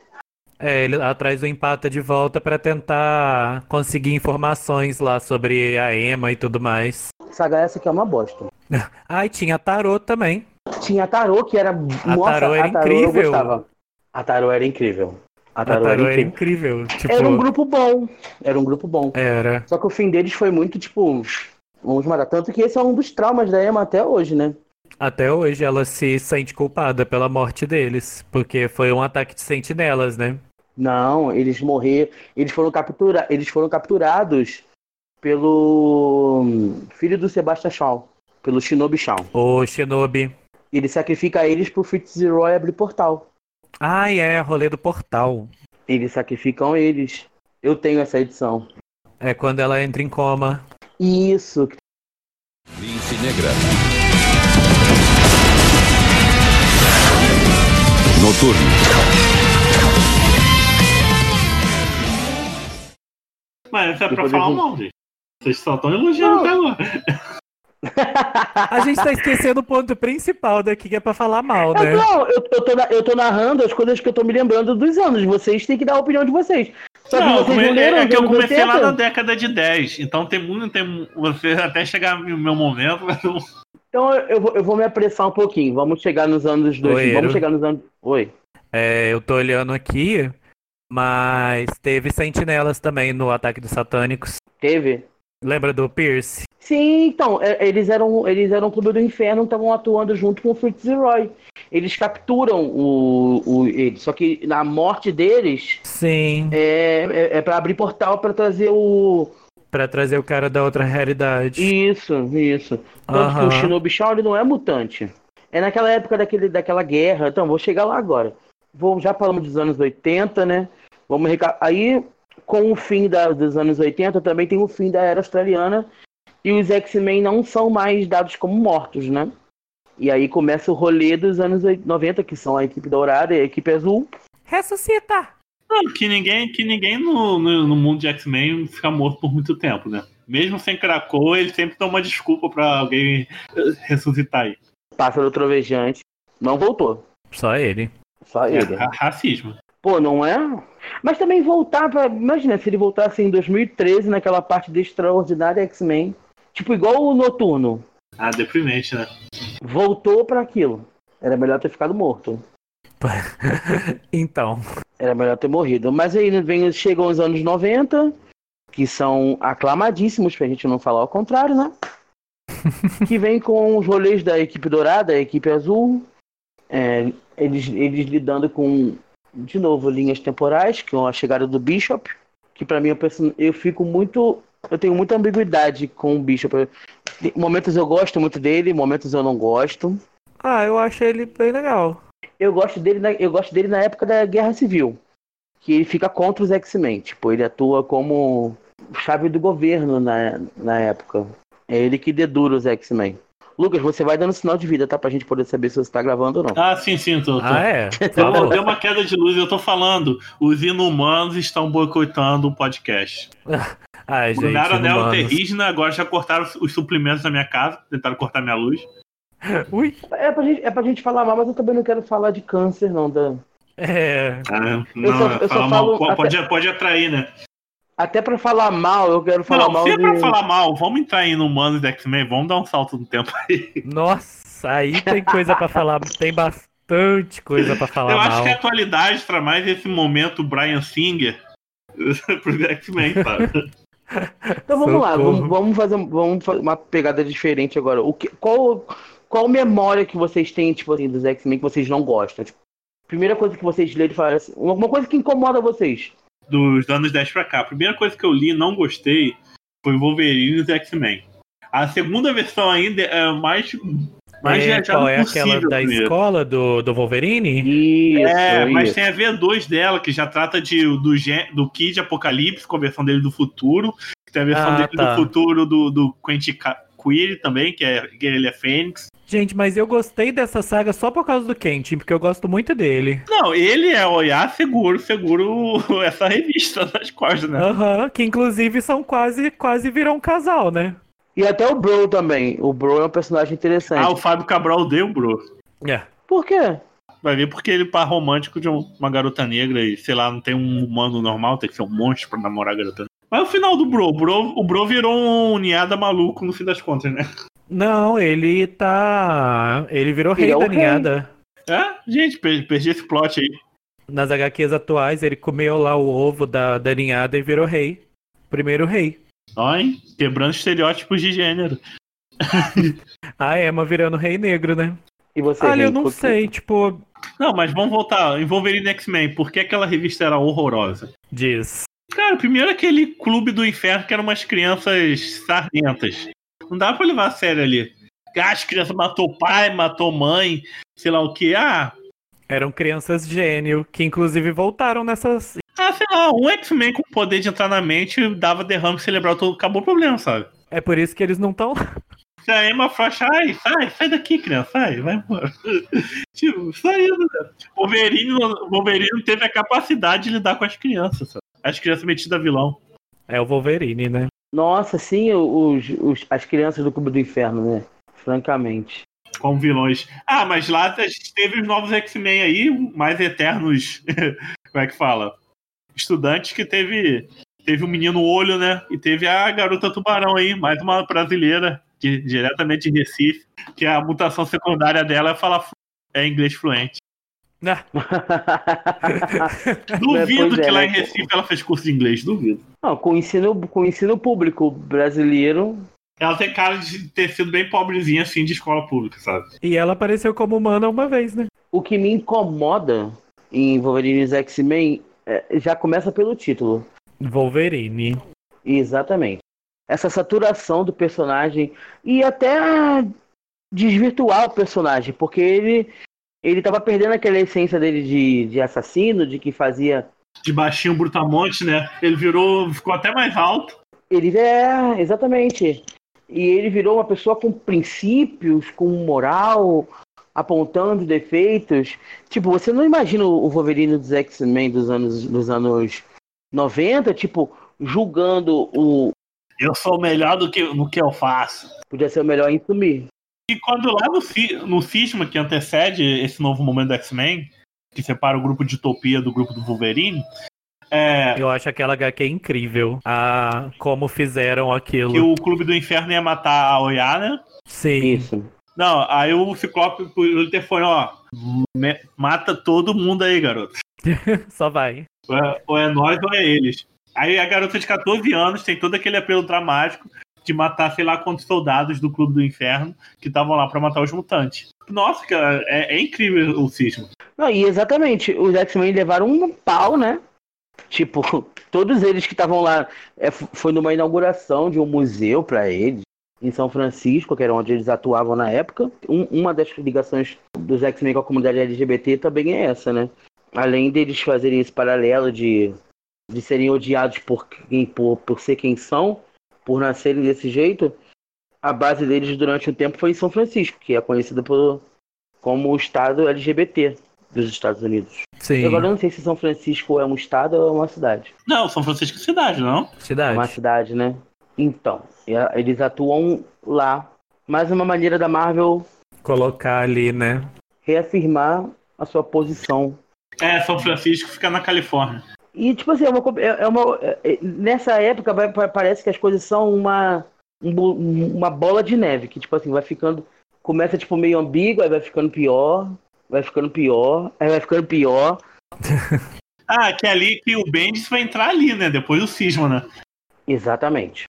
É, ele ela traz o Empata de volta pra tentar conseguir informações lá sobre a Emma e tudo mais. Saga essa que é uma bosta. Ah, e tinha a Tarot também. Tinha a Tarô, que era. A Tarô era incrível. Eu gostava. A Tarô era incrível. A A Tarô, Tarot era era incrível. incrível. Tipo, Era um grupo bom. Era um grupo bom. era. Só que o fim deles foi muito, tipo. Vamos matar. Tanto que esse é um dos traumas da Emma até hoje, né? Até hoje ela se sente culpada pela morte deles, porque foi um ataque de sentinelas, né? Não, eles morreram. Eles foram capturados. Eles foram capturados pelo hum, filho do Sebastian Shaw, pelo Shinobi Shaw. O Shinobi. Ele sacrifica eles pro Fitzroy abrir portal. Ai, é, rolê do portal. Eles sacrificam eles. Eu tenho essa edição. É quando ela entra em coma. Isso. Lince Negra. Noturno. Mas isso é pra Depois falar mal, gente. Vocês só estão elogiando até agora. A gente tá esquecendo o ponto principal daqui, que é pra falar mal, né? Eu, não, eu, eu, tô, eu tô narrando as coisas que eu tô me lembrando dos anos. Vocês têm que dar a opinião de vocês. Só que Não, eu vocês não leram é que eu comecei lá 80? na década de 10. Então tem muito tempo. Você até chegar no meu momento. mas eu- Então eu, vou, eu vou me apressar um pouquinho. Vamos chegar nos anos 2000. Oeiro. Vamos chegar nos anos. Oi. É, eu tô olhando aqui, mas teve sentinelas também no Ataque dos Satânicos. Teve? Lembra do Pierce? Sim, então, é, eles eram, eles eram o Clube do Inferno, estavam atuando junto com o Fritz e Roy. Eles capturam o, o ele, só que na morte deles Sim, é, é, é para abrir portal para trazer o pra trazer o cara da outra realidade. isso, isso. Tanto que o Shinobi Shaw ele não é mutante. É naquela época daquele, daquela guerra. Então, vou chegar lá agora. Vou, já falamos dos anos 80, né? Vamos. Aí, com o fim da- dos anos 80, também tem o fim da era australiana. E os X-Men não são mais dados como mortos, né? E aí começa o rolê dos anos 90, que são a equipe dourada e a equipe azul. Ressuscita! Não, que ninguém, que ninguém no, no, no mundo de X-Men fica morto por muito tempo, né? Mesmo sem Krakoa, ele sempre dá uma desculpa pra alguém ressuscitar ele. Pássaro trovejante. Não voltou. Só ele. Só É, ele. ra- racismo. Pô, não é? Mas também voltar pra. Imagina se ele voltasse em 2013 naquela parte de extraordinária X-Men. Tipo, igual o Noturno. Ah, deprimente, né? Voltou pra aquilo. Era melhor ter ficado morto. então, Era melhor ter morrido. Mas aí vem, chegam os anos 90, que são aclamadíssimos, pra gente não falar o contrário, né? que vem com os rolês da equipe dourada, a equipe azul. É, eles, eles lidando com, de novo, linhas temporais, que é a chegada do Bishop. Que pra mim eu, penso- eu fico muito. Eu tenho muita ambiguidade com o Bishop. Momentos eu gosto muito dele, momentos eu não gosto. ah, eu acho ele bem legal. Eu gosto dele na, eu gosto dele na época da Guerra Civil. Que ele fica contra os X-Men. Tipo, ele atua como chave do governo na, na época. É ele que dedura os X-Men. Lucas, você vai dando sinal de vida, tá? Pra gente poder saber se você tá gravando ou não. Ah, sim, sim, tô. tô. Ah, é? Deu, deu uma queda de luz, eu tô falando. Os inumanos estão boicotando o podcast. Ai, gente, anel inumanos. terrígena, agora já cortaram os suprimentos da minha casa, tentaram cortar minha luz. Ui, É pra, gente, é pra gente falar mal, mas eu também não quero falar de câncer, não. Da... é... Ah, não, só- eu só falo mal, até- pode, atrair, né? Até pra falar mal, eu quero falar não, mal se é de... pra falar mal, vamos entrar aí no Humanos e X-Men, vamos dar um salto no tempo aí. Nossa, aí tem coisa pra falar, tem bastante coisa pra falar Eu mal. acho que a atualidade traz mais esse momento Brian Singer pro X-Men, sabe? Então vamos lá, Socorro. vamos, vamos fazer vamos fazer uma pegada diferente agora. O que, qual, qual memória que vocês têm, tipo assim, dos X-Men que vocês não gostam? Tipo, primeira coisa que vocês leram e falaram assim, uma coisa que incomoda vocês. Dos anos 10 pra cá. A primeira coisa que eu li e não gostei foi Wolverine e os X-Men. A segunda versão ainda é mais, mais É, qual é aquela da primeiro. escola do, do Wolverine? Isso, É, mas isso. tem a V2 dela, que já trata de, do, do Kid Apocalipse, com a versão dele do futuro. Que tem a versão Ah, dele tá. do futuro do, do Quentin Query também, que, é, que ele é Fênix. Gente, mas eu gostei dessa saga só por causa do Kentin, porque eu gosto muito dele. Não, ele é olhar seguro, seguro essa revista nas costas, né? Aham, que inclusive são quase, quase viram um casal, né? E até o Bro também. O Bro é um personagem interessante. Ah, o Fábio Cabral deu, bro. É. Por quê? Vai ver porque ele é par romântico de um- uma garota negra e, sei lá, não tem um humano normal, tem que ser um monstro pra namorar a garota negra. Mas o final do Bro, o Bro, o Bro virou um ninhada maluco no fim das contas, né? Não, ele tá. Ele virou Ele rei é da rei. ninhada. É, gente, per- perdi esse plot aí. Nas HQs atuais, ele comeu lá o ovo da, da ninhada e virou rei. Primeiro rei. Ó, hein? Quebrando estereótipos de gênero. A Emma virando rei negro, né? E você, Olha, eu Rico? não sei, tipo, Não, mas vamos voltar. Em Wolverine X-Men, por que aquela revista era horrorosa? diz. Cara, primeiro aquele clube do inferno que eram umas crianças sardentas. Não dá pra levar a sério ali. Ah, as crianças matou pai, matou mãe, sei lá o que. Ah, Eram crianças gênio, que inclusive voltaram nessas. ah, sei lá, um X-Men com o poder de entrar na mente dava derrame cerebral todo, acabou o problema, sabe? É por isso que eles não estão. Se a Emma Frost, ai, sai, sai daqui, criança, sai, vai embora. tipo, saindo, né? Wolverine, Wolverine teve a capacidade de lidar com as crianças, sabe? As crianças metidas a vilão. É o Wolverine, né? Nossa, sim, os, os- as crianças do Clube do Inferno, né? Francamente. como vilões. Ah, mas lá a gente teve os novos X-Men aí, mais eternos. como é que fala? Estudantes que teve. Teve o menino olho, né? E teve a garota tubarão aí, mais uma brasileira, de- diretamente de Recife, que a mutação secundária dela é falar é inglês fluente. Ah, Duvido Pois é, que lá né? em Recife ela fez curso de inglês, duvido. Não, com o ensino, com ensino público brasileiro, Ela tem cara de ter sido bem pobrezinha, assim, de escola pública, sabe? e ela apareceu como humana uma vez, né? o que me incomoda em Wolverine e X-Men é, já começa pelo título. Wolverine. Exatamente. Essa saturação do personagem e até desvirtuar o personagem, porque ele ele tava perdendo aquela essência dele de, de assassino, de que fazia. De baixinho brutamonte, né? Ele virou. ficou até mais alto. Ele é, exatamente. E ele virou uma pessoa com princípios, com moral, apontando defeitos. Tipo, você não imagina o Wolverine dos X-Men dos anos, dos anos 90, tipo, julgando o. Eu sou melhor do que no que eu faço. Podia ser o melhor em sumir. E quando lá no, no cisma que antecede esse novo momento do X-Men, que separa o grupo de Utopia do grupo do Wolverine, é, Eu acho aquela HQ incrível. Ah, como fizeram aquilo. que o Clube do Inferno ia matar a Oya, né? Sim. Isso. Não, aí o Ciclope por telefone, ó, mata todo mundo aí, garoto. Só vai. Ou é, ou é nós ou é eles. Aí a garota de 14 anos tem todo aquele apelo dramático de matar, sei lá, quantos soldados do Clube do Inferno que estavam lá pra matar os mutantes. Nossa, cara, é, é incrível o cisma. Não, e exatamente, os X-Men levaram um pau, né? Tipo, todos eles que estavam lá, é, foi numa inauguração de um museu pra eles, em São Francisco, que era onde eles atuavam na época. Um- uma das ligações dos X-Men com a comunidade LGBT também é essa, né? Além deles fazerem esse paralelo de, de serem odiados por, quem, por, por ser quem são, por nascerem desse jeito, a base deles durante um tempo foi em São Francisco, que é conhecido por, como o estado LGBT dos Estados Unidos. Sim. Agora eu não sei se São Francisco é um estado ou é uma cidade. Não, São Francisco é cidade, não? É Cidade. uma cidade, né? Então, eles atuam lá. Mais uma maneira da Marvel Colocar ali, né? reafirmar a sua posição. É, São Francisco fica na Califórnia. E, tipo assim, é uma, é é uma- é- é- nessa época vai- pa- parece que as coisas são uma, um uma bola de neve, que, tipo assim, vai ficando. Começa, tipo, meio ambíguo, aí vai ficando pior. vai ficando pior, aí vai ficando pior. Ah, que é ali que o Bendis vai entrar ali, né? Depois do Cisma, né? Exatamente.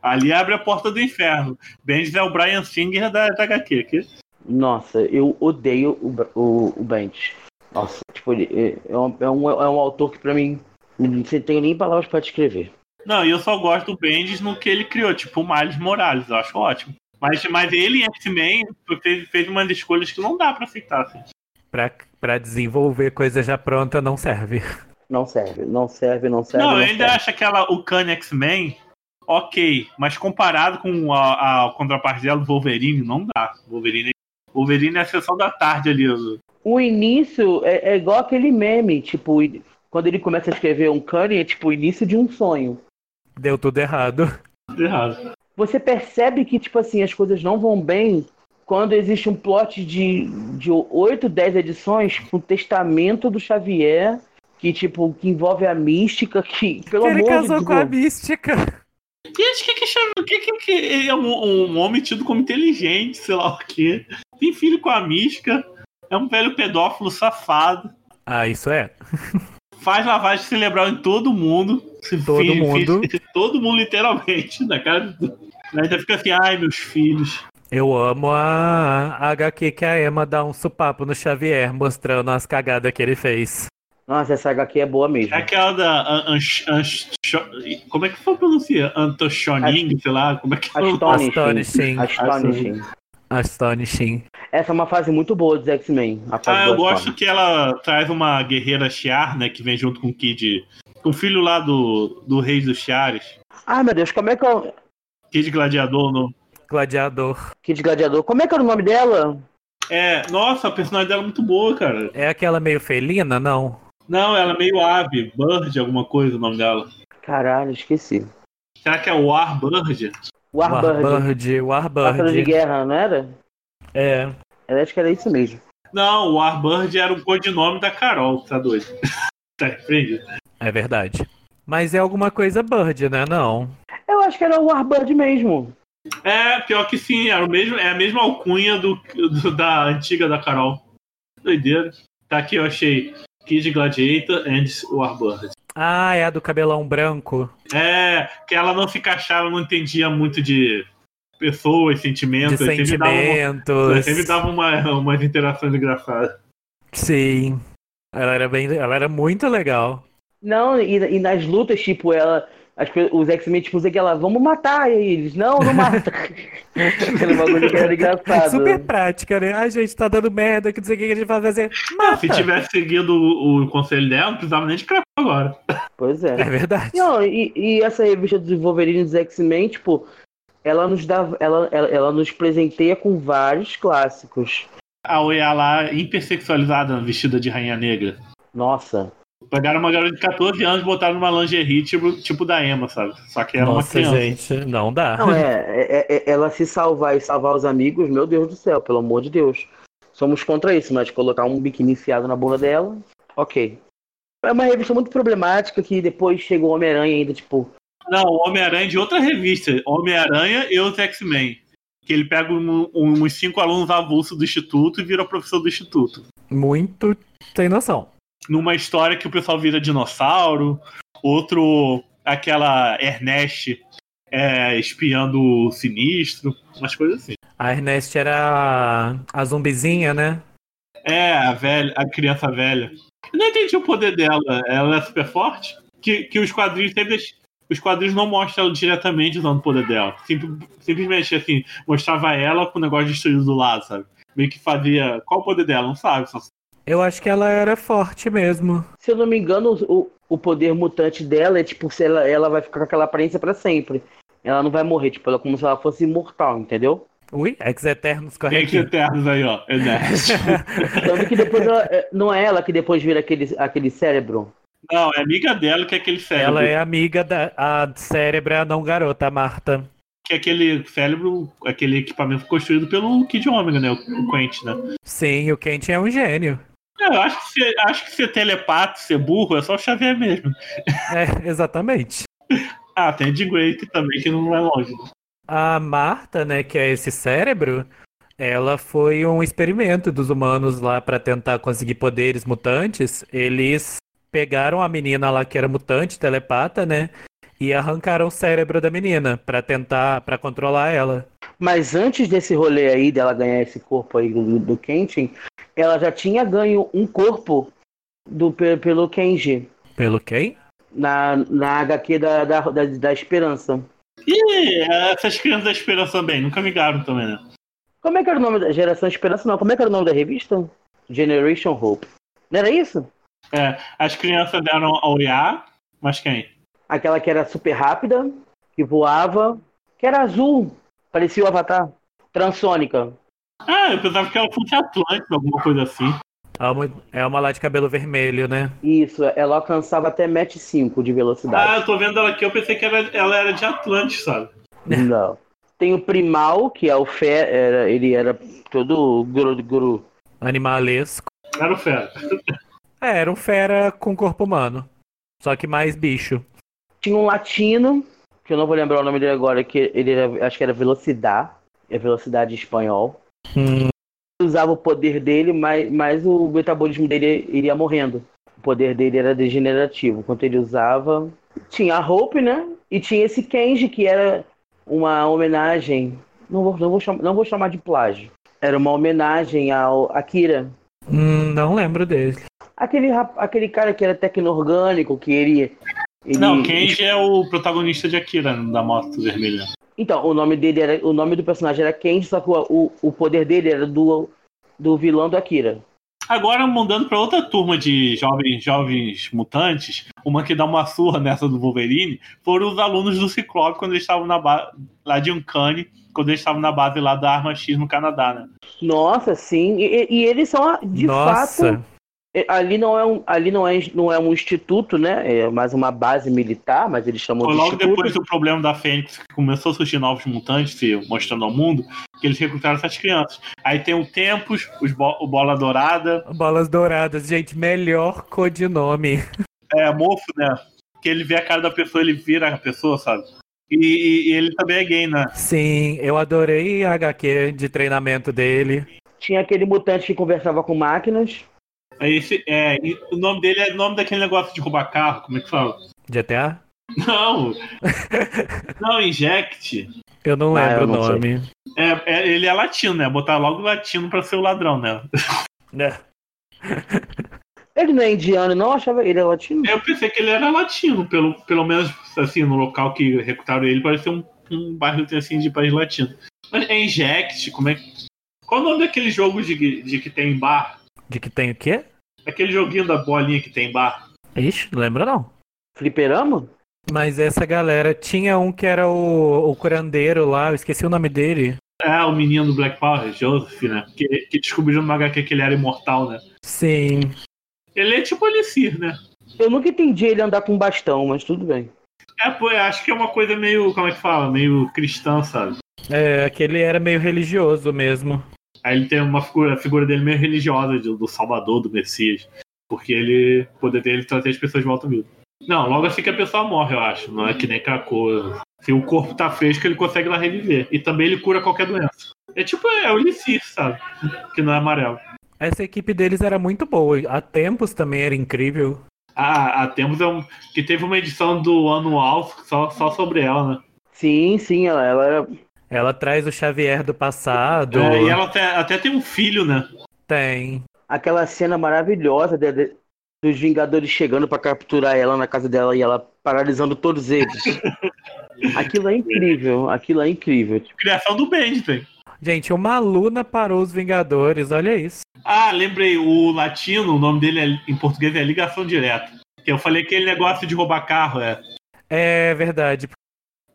Ali abre a porta do inferno. Bendis é o Brian Singer da, da HQ. Que... Nossa, eu odeio o, o, o Bendis. Nossa, tipo, é, um, é, um, é um autor que pra mim não tenho nem palavras pra descrever. Não, e eu só gosto do Bendis no que ele criou, tipo o Miles Morales, eu acho ótimo. Mas, mas ele em X-Men fez, fez umas escolhas que não dá pra aceitar. Assim. Pra, pra desenvolver coisa já pronta não serve. Não serve, não serve, não serve. não, não eu ainda serve. acho aquela o Kanye X-Men ok, mas comparado com a, a contraparte dela, o Wolverine, não dá. Wolverine, Wolverine é a sessão da tarde ali. O início é, é igual aquele meme, tipo, quando ele começa a escrever um Kanye, é tipo o início de um sonho. Deu tudo errado. Errado. Você percebe que, tipo assim, as coisas não vão bem quando existe um plot de, de 8, 10 edições com o testamento do Xavier, que, tipo, que envolve a mística, que, pelo ele amor casou de com a Deus. mística. Gente, que que chama? Que, que, que ele é um, um homem tido como inteligente, sei lá o quê. Tem filho com a mística. É um velho pedófilo safado. Ah, isso é. Faz lavagem cerebral em todo mundo. Se Todo mundo. todo mundo, literalmente, na cara do. Ainda fica assim, ai, meus filhos. Eu amo a, a HQ que a Emma dá um supapo no Xavier, mostrando as cagadas que ele fez. Nossa, essa HQ é boa mesmo. É aquela da. An, An, An- como é que foi pronunciar? Antoshoning, sei lá. Como é que foi? Astonishing. Astonishing. Astonishing. Astonishing. Essa é uma fase muito boa dos X-Men. Ah, eu gosto que ela traz uma guerreira Shiar, né? Que vem junto com o Kid. O filho lá do, do rei dos Chiares. Ai, meu Deus, como é que é o... Kid Gladiador. No... Gladiador. Kid Gladiador, como é que era o nome dela? É, nossa, a personagem dela é muito boa, cara. É aquela meio felina, não? Não, ela é meio ave, Bird, alguma coisa o nome dela. Caralho, esqueci. Será que é War Bird? Warbird. Warbird. Pássaro de Warbird. guerra, não era? É. Eu acho que era isso mesmo. Não, o Warbird era o codinome da Carol, tá doido? tá repreendido. É verdade. Mas é alguma coisa Bird, né? Não. Eu acho que era o Warbird mesmo. É, pior que sim, era o mesmo, é a mesma alcunha do, do- da antiga da Carol. Doideira. Tá aqui, eu achei Kid Gladiator and Warbird. Ah, é a do cabelão branco. É, que ela não se encaixava, não entendia muito de pessoas, sentimentos. De aí sempre dava, uma- sentimentos. sempre dava uma, umas interações engraçadas. Sim. Ela era bem. Ela era muito legal. Não, e, e nas lutas, tipo, ela. As os X-Men, tipo, usam aquela, vamos matar. E aí eles, não, não mata. Aquele bagulho que era engraçado. Super prática, né? Ai, gente, tá dando merda, que não sei o que a gente vai fazer. Mata. Se tivesse seguido o, o conselho dela, não precisava nem de crapar agora. Pois é. É verdade. Não, e, e essa revista dos Wolverine dos X-Men, tipo, ela nos dá. Ela, ela, ela nos presenteia com vários clássicos. A Oya lá, hipersexualizada, vestida de rainha negra. Nossa. Pegaram uma garota de 14 anos e botaram numa lingerie tipo, tipo da Emma, sabe? Só que era uma Nossa, criança. gente, não dá. Não, é, é- é- ela se salvar e salvar os amigos, meu Deus do céu, pelo amor de Deus. Somos contra isso, mas colocar um biquíni enfiado na bunda dela, ok. É uma revista muito problemática que depois chegou o Homem-Aranha ainda, tipo, Não, o Homem-Aranha de outra revista. Homem-Aranha e os X-Men. Que ele pega um- um- uns cinco alunos avulsos do instituto e vira professor do instituto. Muito sem noção. Numa história que o pessoal vira dinossauro. Outro, aquela Ernest é, espiando o sinistro. Umas coisas assim. A Ernest era a zumbizinha, né? É, a velha, a criança velha. Eu não entendi o poder dela. Ela é super forte? Que, que os quadrinhos sempre. Os quadrinhos não mostram ela diretamente usando o poder dela. Simp- simplesmente, assim, mostrava ela com o negócio destruído do lado, sabe? Meio que fazia. Qual o poder dela? Não sabe. Só... Eu acho que ela era forte mesmo. se eu não me engano, o, o poder mutante dela é tipo, se ela, ela vai ficar com aquela aparência pra sempre. Ela não vai morrer, tipo, ela é como se ela fosse imortal, entendeu? Ui, Ex-Eternos corre Quem que aqui. eternos aí, ó. Tanto que depois ela, é, não é ela que depois vira aquele, aquele cérebro. não, é amiga dela que é aquele cérebro. Ela é amiga da a cérebro, é a não garota, a Marta. Que é aquele cérebro, aquele equipamento construído pelo Kid Omega, né? O Quentin, né? Sim, o Kent é um gênio. É, Eu acho que, ser, acho que ser telepato, ser burro, é só o Xavier mesmo. É, exatamente. Ah, tem Jean Grey também, que não vai longe. A Marta, né, que é esse cérebro, ela foi um experimento dos humanos lá pra tentar conseguir poderes mutantes. Eles pegaram a menina lá que era mutante, telepata, né? E arrancaram o cérebro da menina pra tentar, pra controlar ela. Mas antes desse rolê aí dela ganhar esse corpo aí do, do Kenshin, ela já tinha ganho um corpo do, pe- pelo Kenji. Pelo quem? Na, na HQ da, da, da, da Esperança. E essas crianças da esperança também, nunca me ligaram também, né? Como é que era o nome da Geração Esperança? Não, como é que era o nome da revista? Generation Hope. Não era isso? É, as crianças deram a olhar, mas quem? Aquela que era super rápida, que voava, que era azul, parecia o Avatar. Transônica. Ah, eu pensava que ela fosse Atlântida, alguma coisa assim. É uma, é uma lá de cabelo vermelho, né? Isso, ela alcançava até Match 5 de Ah, velocidade. eu tô vendo ela aqui, eu pensei que ela, ela era de Atlantis, sabe? Não. Tem o Primal, que é o Fé, era, ele era todo guru, guru. Animalesco. Era o Fera. É, era um fera com corpo humano. Só que mais bicho. Tinha um latino, que eu não vou lembrar o nome dele agora, que ele era, acho que era Velocidade, é Velocidade em espanhol. Hum, usava o poder dele, mas, mas o metabolismo dele iria morrendo. O poder dele era degenerativo. Enquanto ele usava. Tinha a Hope, né? E tinha esse Kenji, que era uma homenagem. Não vou, não vou, chamar, não vou chamar de plágio. Era uma homenagem ao Akira. hum, não lembro dele. Aquele, rap- aquele cara que era tecno-orgânico, que ele. ele- Não, Kenji é o protagonista de Akira, da moto vermelha. Então, o nome dele era. O nome do personagem era Kenji, só que o, o, poder dele era do, do vilão do Akira. Agora, mudando pra outra turma de jovens, jovens mutantes, uma que dá uma surra nessa do Wolverine, foram os alunos do Ciclope quando eles estavam na base, lá de Uncanny, quando eles estavam na base lá da Arma X no Canadá, né? Nossa, sim. E, e eles são, de Nossa. fato. É, Ali não é um, ali não é, não é um instituto, né? É mais uma base militar, mas eles chamam Foi de logo instituto. depois do problema da Fênix, que começou a surgir novos mutantes se mostrando ao mundo, que eles recrutaram essas crianças. Aí tem o Tempos, os Bo- o Bola Dourada, Bolas douradas, gente, melhor codinome. é mofo, né? Que ele vê a cara da pessoa, ele vira a pessoa, sabe? E, e- e ele também é gay, né? Sim, eu adorei a HQ de treinamento dele. Tinha aquele mutante que conversava com máquinas. É esse, é, o nome dele é o nome daquele negócio de roubar carro, como é que fala? GTA? Não! Não, Inject. Eu não Ah, lembro eu não o nome. É, é- ele é latino, né? Botar logo latino pra ser o ladrão, né? É. Ele não é indiano, não achava ele é latino. Eu pensei que ele era latino, pelo, pelo menos assim, no local que recrutaram ele, parecia um, um bairro assim, de país latino. Mas é Inject, como é que. Qual o nome daquele jogo de, de que tem bar? De que tem o quê? Aquele joguinho da bolinha que tem bar. Ixi, não lembro não. Fliperama? Mas essa galera tinha um que era o, o curandeiro lá, eu esqueci o nome dele. É, o menino do Black Power, Joseph, né? Que, que descobriram no HQ que ele era imortal, né? Sim. Ele é tipo o Elixir, né? Eu nunca entendi ele andar com bastão, mas tudo bem. É, pô, eu acho que é uma coisa meio, como é que fala? Meio cristã, sabe? É, aquele era meio religioso mesmo. Aí ele tem uma figura, a figura dele meio religiosa, do, do Salvador, do Messias. Porque ele, o poder dele trazer as pessoas de volta à vida. Não, logo assim que a pessoa morre, eu acho. Não é que nem Krakoa. Se o corpo tá fresco, ele consegue lá reviver. E também ele cura qualquer doença. É tipo, é o Elixir, sabe? Que não é amarelo. Essa equipe deles era muito boa. Há tempos também era incrível. Ah, há tempos é um, que teve uma edição do anual só, só sobre ela, né? Sim, sim, ela, ela era. Ela traz o Xavier do passado. É, e ela até, até tem um filho, né? Tem. Aquela cena maravilhosa de- de- dos Vingadores chegando pra capturar ela na casa dela e ela paralisando todos eles. Aquilo é incrível, aquilo é incrível. Criação do Benjamin. Gente, uma aluna parou os Vingadores, olha isso. Ah, lembrei, o latino, o nome dele é- em português é ligação direta. Que eu falei aquele negócio de roubar carro, é, É verdade.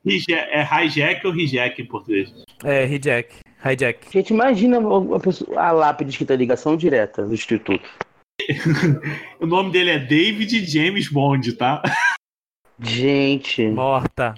É hijack ou hijack em português. É, hijack. Hijack. Gente, imagina a, pessoa- a lápide escrita ligação direta do Instituto. O nome dele é David James Bond, tá? Gente, Morta.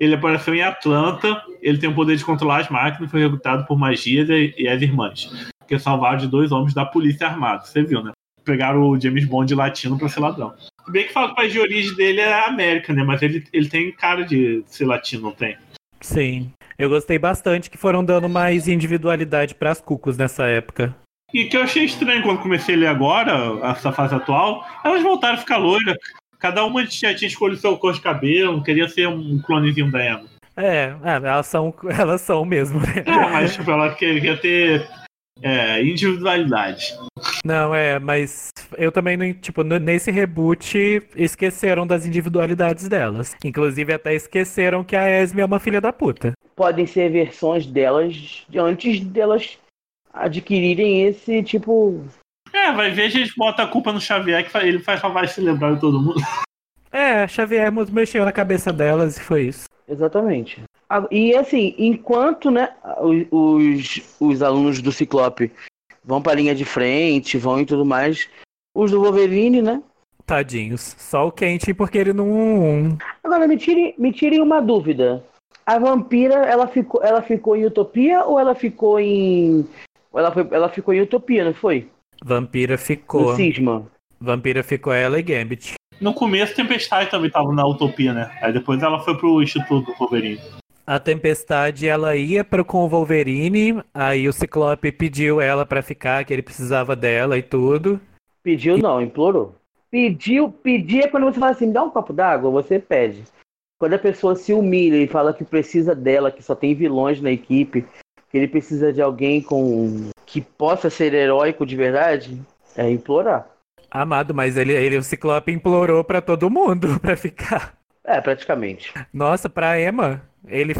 Ele apareceu em Atlanta, ele tem o poder de controlar as máquinas, foi recrutado por magias e, e as irmãs, que salvaram de dois homens da polícia armados, você viu, né? Pegaram o James Bond latino pra ser ladrão. Bem que fala que o país de origem dele é a América, né? Mas ele, ele tem cara de ser latino, não tem? Sim. Eu gostei bastante que foram dando mais individualidade pras cucos nessa época. E que eu achei estranho quando comecei a ler agora, essa fase atual, elas voltaram a ficar loiras. Cada uma já tinha escolhido seu cor de cabelo, queria ser um clonezinho da Emma. É, é, elas são, elas são mesmo, né? É, mas tipo, ela queria ter é, individualidade. Não, é, mas eu também não, tipo, nesse reboot esqueceram das individualidades delas. Inclusive até esqueceram que a Esme é uma filha da puta. Podem ser versões delas de antes delas adquirirem esse tipo. É, vai ver, a gente bota a culpa no Xavier, que ele faz vai se lembrar de todo mundo. É, Xavier mexeu na cabeça delas e foi isso. Exatamente. E assim, enquanto né, os, os, os alunos do Ciclope vão pra linha de frente, vão e tudo mais, os do Wolverine, né? Tadinhos. Só o Quente porque ele não. Agora me tirem me tirem uma dúvida. A vampira, ela ficou, ela ficou em Utopia ou ela ficou em. Ela, foi, ela ficou em Utopia, não foi? Vampira No ficou. Cisma. Vampira ficou ela e Gambit. No começo, Tempestade também tava na Utopia, né? Aí depois ela foi pro Instituto do Wolverine. A Tempestade, ela ia pro com o Wolverine, aí o Ciclope pediu ela pra ficar, que ele precisava dela e tudo. Pediu não, implorou. Pediu, pedir é quando você fala assim, me dá um copo d'água, você pede. Quando a pessoa se humilha e fala que precisa dela, que só tem vilões na equipe, que ele precisa de alguém com que possa ser heróico de verdade, é implorar. Amado, mas ele, ele o Ciclope implorou pra todo mundo pra ficar. É, praticamente. Nossa, pra Emma, ele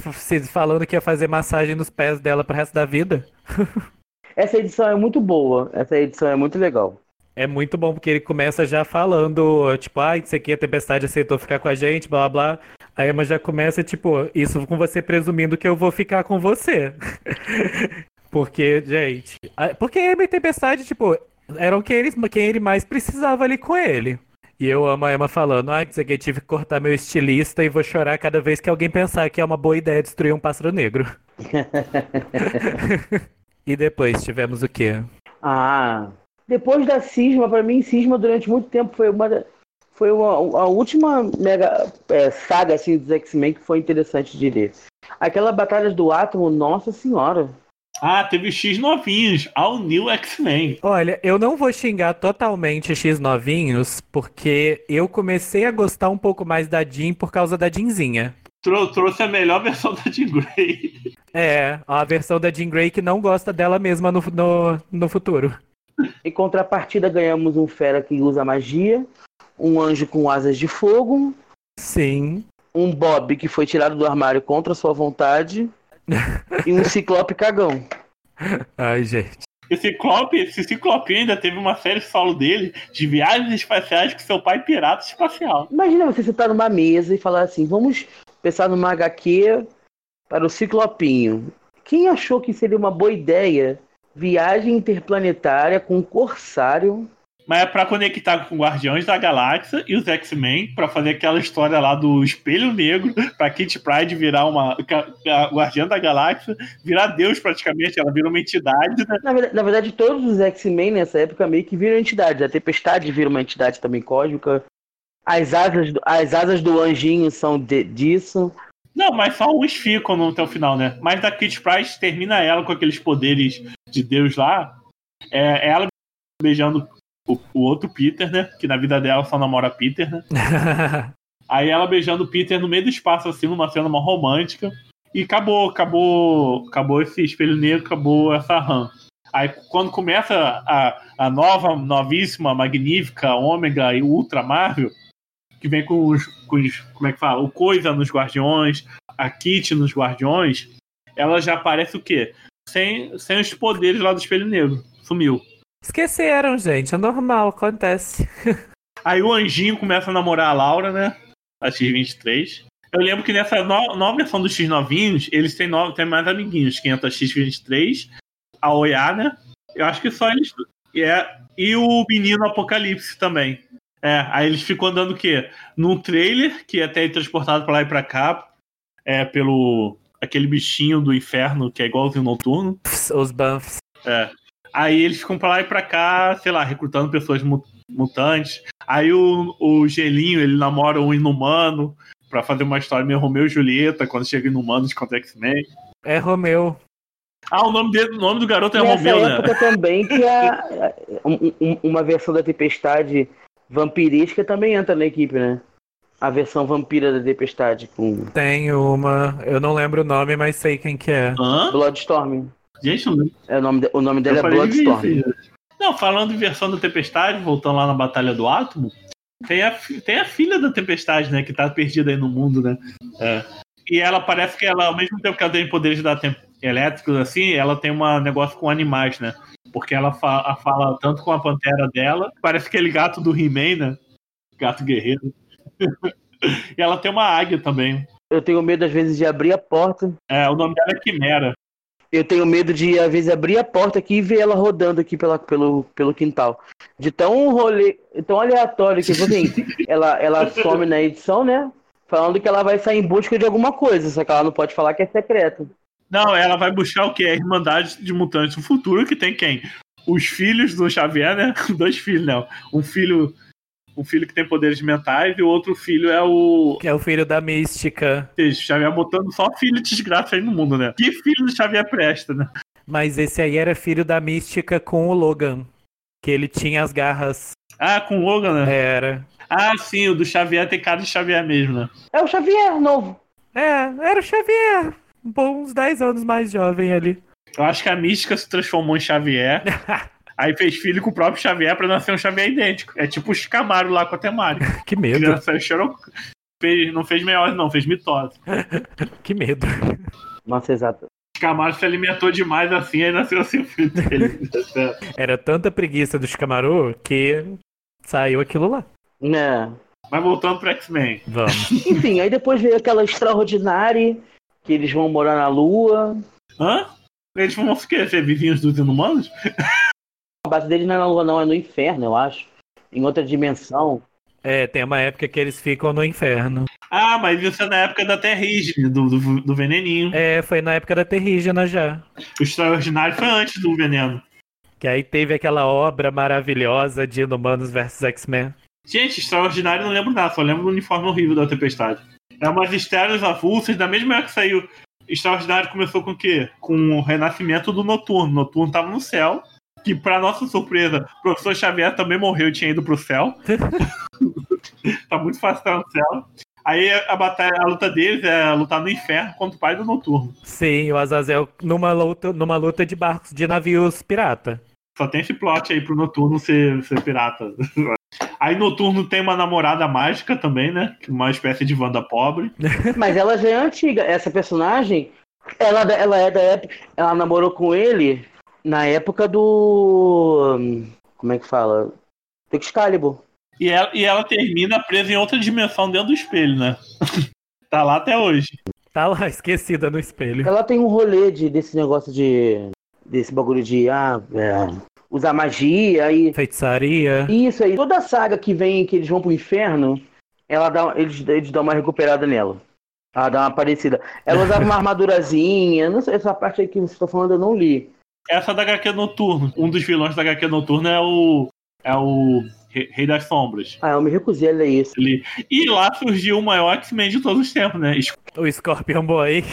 falando que ia fazer massagem nos pés dela pro resto da vida. Essa edição é muito boa, essa edição é muito legal. É muito bom porque ele começa já falando, tipo, ai, isso aqui a Tempestade aceitou ficar com a gente, blá blá. A Emma já começa, tipo, isso com você presumindo que eu vou ficar com você. porque, gente. Porque a Emma e Tempestade, tipo, eram quem ele, quem ele mais precisava ali com ele. E eu amo a Emma falando, ai, isso aqui tive que cortar meu estilista e vou chorar cada vez que alguém pensar que é uma boa ideia destruir um pássaro negro. e depois tivemos o quê? Ah, depois da Cisma, pra mim, Cisma durante muito tempo foi uma da- foi uma, a última mega é, saga assim dos X-Men que foi interessante de ler. Aquela batalha do átomo, nossa senhora. Ah, teve X novinhos, All New X-Men. Olha, eu não vou xingar totalmente X novinhos, porque eu comecei a gostar um pouco mais da Jean por causa da Jeanzinha. Trou- trouxe a melhor versão da Jean Grey. É, a versão da Jean Grey que não gosta dela mesma no, no, no futuro. Em contrapartida, ganhamos um fera que usa magia, um anjo com asas de fogo, Sim. um Bob que foi tirado do armário contra sua vontade e um ciclope cagão. Ai, gente. Esse Ciclope, esse Ciclope ainda teve uma série solo dele de viagens espaciais com seu pai pirata espacial. Imagina você sentar numa mesa e falar assim: vamos pensar numa HQ para o Ciclopinho. Quem achou que seria uma boa ideia viagem interplanetária com um corsário? Mas é pra conectar com Guardiões da Galáxia e os X-Men, pra fazer aquela história lá do Espelho Negro, pra Kitty Pride virar uma Guardiã da Galáxia, virar Deus praticamente, ela vira uma entidade, né? Na verdade, na verdade, todos os X-Men nessa época meio que viram entidades. A Tempestade vira uma entidade também cósmica. As asas, do- as asas do anjinho são de- disso. Não, mas só uns ficam no, até o final, né? Mas da Kitty Pride termina ela com aqueles poderes de Deus lá. É, ela beijando o, o outro Peter, né? Que na vida dela só namora Peter, né? Aí ela beijando o Peter no meio do espaço, assim, numa cena uma romântica. E acabou, acabou, acabou esse espelho negro, acabou essa RAM. Aí quando começa a, a nova, novíssima, magnífica, ômega e ultra Marvel, que vem com os, com os. Como é que fala? O Coisa nos Guardiões, a Kitty nos Guardiões, ela já aparece o quê? Sem, sem os poderes lá do espelho negro. Sumiu. Esqueceram, gente. É normal, acontece. Aí o anjinho começa a namorar a Laura, né? A X23. Eu lembro que nessa no- nova versão dos X novinhos, eles têm, no- têm mais amiguinhos. 500 X23, a Oiá, né? Eu acho que só eles. E, é, e o menino Apocalipse também. É, aí eles ficam andando o quê? Num trailer, que é até transportado pra lá e pra cá, é, pelo aquele bichinho do inferno que é igualzinho noturno. Os Banffs. É. Aí eles ficam pra lá e pra cá, sei lá, recrutando pessoas mu- mutantes. Aí o, o Gelinho, ele namora um inumano pra fazer uma história meio Romeu e Julieta, quando chega no Humanos contra X-Men. É Romeu. Ah, o nome, dele, o nome do garoto é Nessa Romeu, né? época também que a, um- um- uma versão da Tempestade vampirística também entra na equipe, né? A versão vampira da Tempestade com Tem uma. Eu não lembro o nome, mas sei quem que é. Hã? Bloodstorm. Gente, não. É o, nome de- o nome dele Eu é de Bloodstorm. Não, falando em versão da Tempestade, voltando lá na Batalha do Átomo, tem a, tem a filha da Tempestade, né? Que tá perdida aí no mundo, né? É. E ela parece que ela, ao mesmo tempo que ela tem poderes da tem- elétricos, assim, ela tem um negócio com animais, né? Porque ela fa- fala tanto com a pantera dela, parece aquele gato do He-Man, né? Gato guerreiro. e ela tem uma águia também. Eu tenho medo, às vezes, de abrir a porta. É, o nome dela é Quimera. Eu tenho medo de, às vezes, abrir a porta aqui e ver ela rodando aqui pela, pelo, pelo quintal. De tão rolê, tão aleatório que, tipo assim, ela, ela some na edição, né? Falando que ela vai sair em busca de alguma coisa, só que ela não pode falar que é secreto. Não, ela vai buscar o quê? A Irmandade de Mutantes do Futuro, que tem quem? Os filhos do Xavier, né? Dois filhos, não. Um filho. Um filho que tem poderes mentais e o outro filho é o. Que é o filho da Mística. O Xavier botando só filho de desgraça aí no mundo, né? Que filho do Xavier presta, né? Mas esse aí era filho da Mística com o Logan. Que ele tinha as garras. Ah, com o Logan, né? Era. Ah, sim, o do Xavier tem cara de Xavier mesmo, né? É o Xavier novo. É, era o Xavier. Um bom, uns 10 anos mais jovem ali. Eu acho que a Mística se transformou em Xavier. aí fez filho com o próprio Xavier pra nascer um Xavier idêntico. É tipo os Camaro lá com a Temari. Que medo, chorou. Fez, não fez meiose, não, fez mitose. que medo. Nossa, exato. Camaro se alimentou demais assim, aí nasceu assim o filho dele. Era tanta preguiça dos Camaru que saiu aquilo lá. Né? Mas voltando pro X-Men. Vamos. Enfim, aí depois veio aquela extraordinária que eles vão morar na Lua. Hã? Eles vão o quê? Ser vizinhos dos inumanos? A base deles não é na Lua, não, é no inferno, eu acho. Em outra dimensão. É, tem uma época que eles ficam no inferno. Ah, mas isso é na época da Terrígene, do, do, do veneninho. É, foi na época da Terrígena já. O Extraordinário foi antes do veneno. Que aí teve aquela obra maravilhosa de Inumanos vs X-Men. Gente, Extraordinário não lembro nada, só lembro do uniforme horrível da Tempestade. É umas estrelas avulsas, da mesma época que saiu. Extraordinário começou com o quê? Com o renascimento do Noturno. Noturno tava no céu. Que, pra nossa surpresa, o professor Xavier também morreu e tinha ido pro céu. tá muito fácil estar no céu. Aí a batalha, a luta deles é lutar no inferno contra o pai do Noturno. Sim, o Azazel numa luta, numa luta de barcos de navios pirata. Só tem esse plot aí pro Noturno ser, ser pirata. Aí Noturno tem uma namorada mágica também, né? Uma espécie de Wanda pobre. Mas ela já é antiga. Essa personagem, ela, ela é da época. Ela namorou com ele na época do. Como é que fala? Do Excalibur. E ela, e ela termina presa em outra dimensão dentro do espelho, né? tá lá até hoje. Tá lá, esquecida no espelho. Ela tem um rolê de, desse negócio de. desse bagulho de. Ah, é, usar magia e. Feitiçaria. Isso aí. Toda a saga que vem, que eles vão pro inferno, ela dá, eles, eles dão uma recuperada nela. Ela dá uma parecida. Ela usava uma armadurazinha. Não sei, essa parte aí que você tá falando eu não li. Essa da HQ Noturno. Um dos vilões da HQ Noturno é o. É o Re- Rei das Sombras. Ah, eu me recusei a ler isso. Ele... E lá surgiu o maior X-Men de todos os tempos, né? O Scorpion Boy.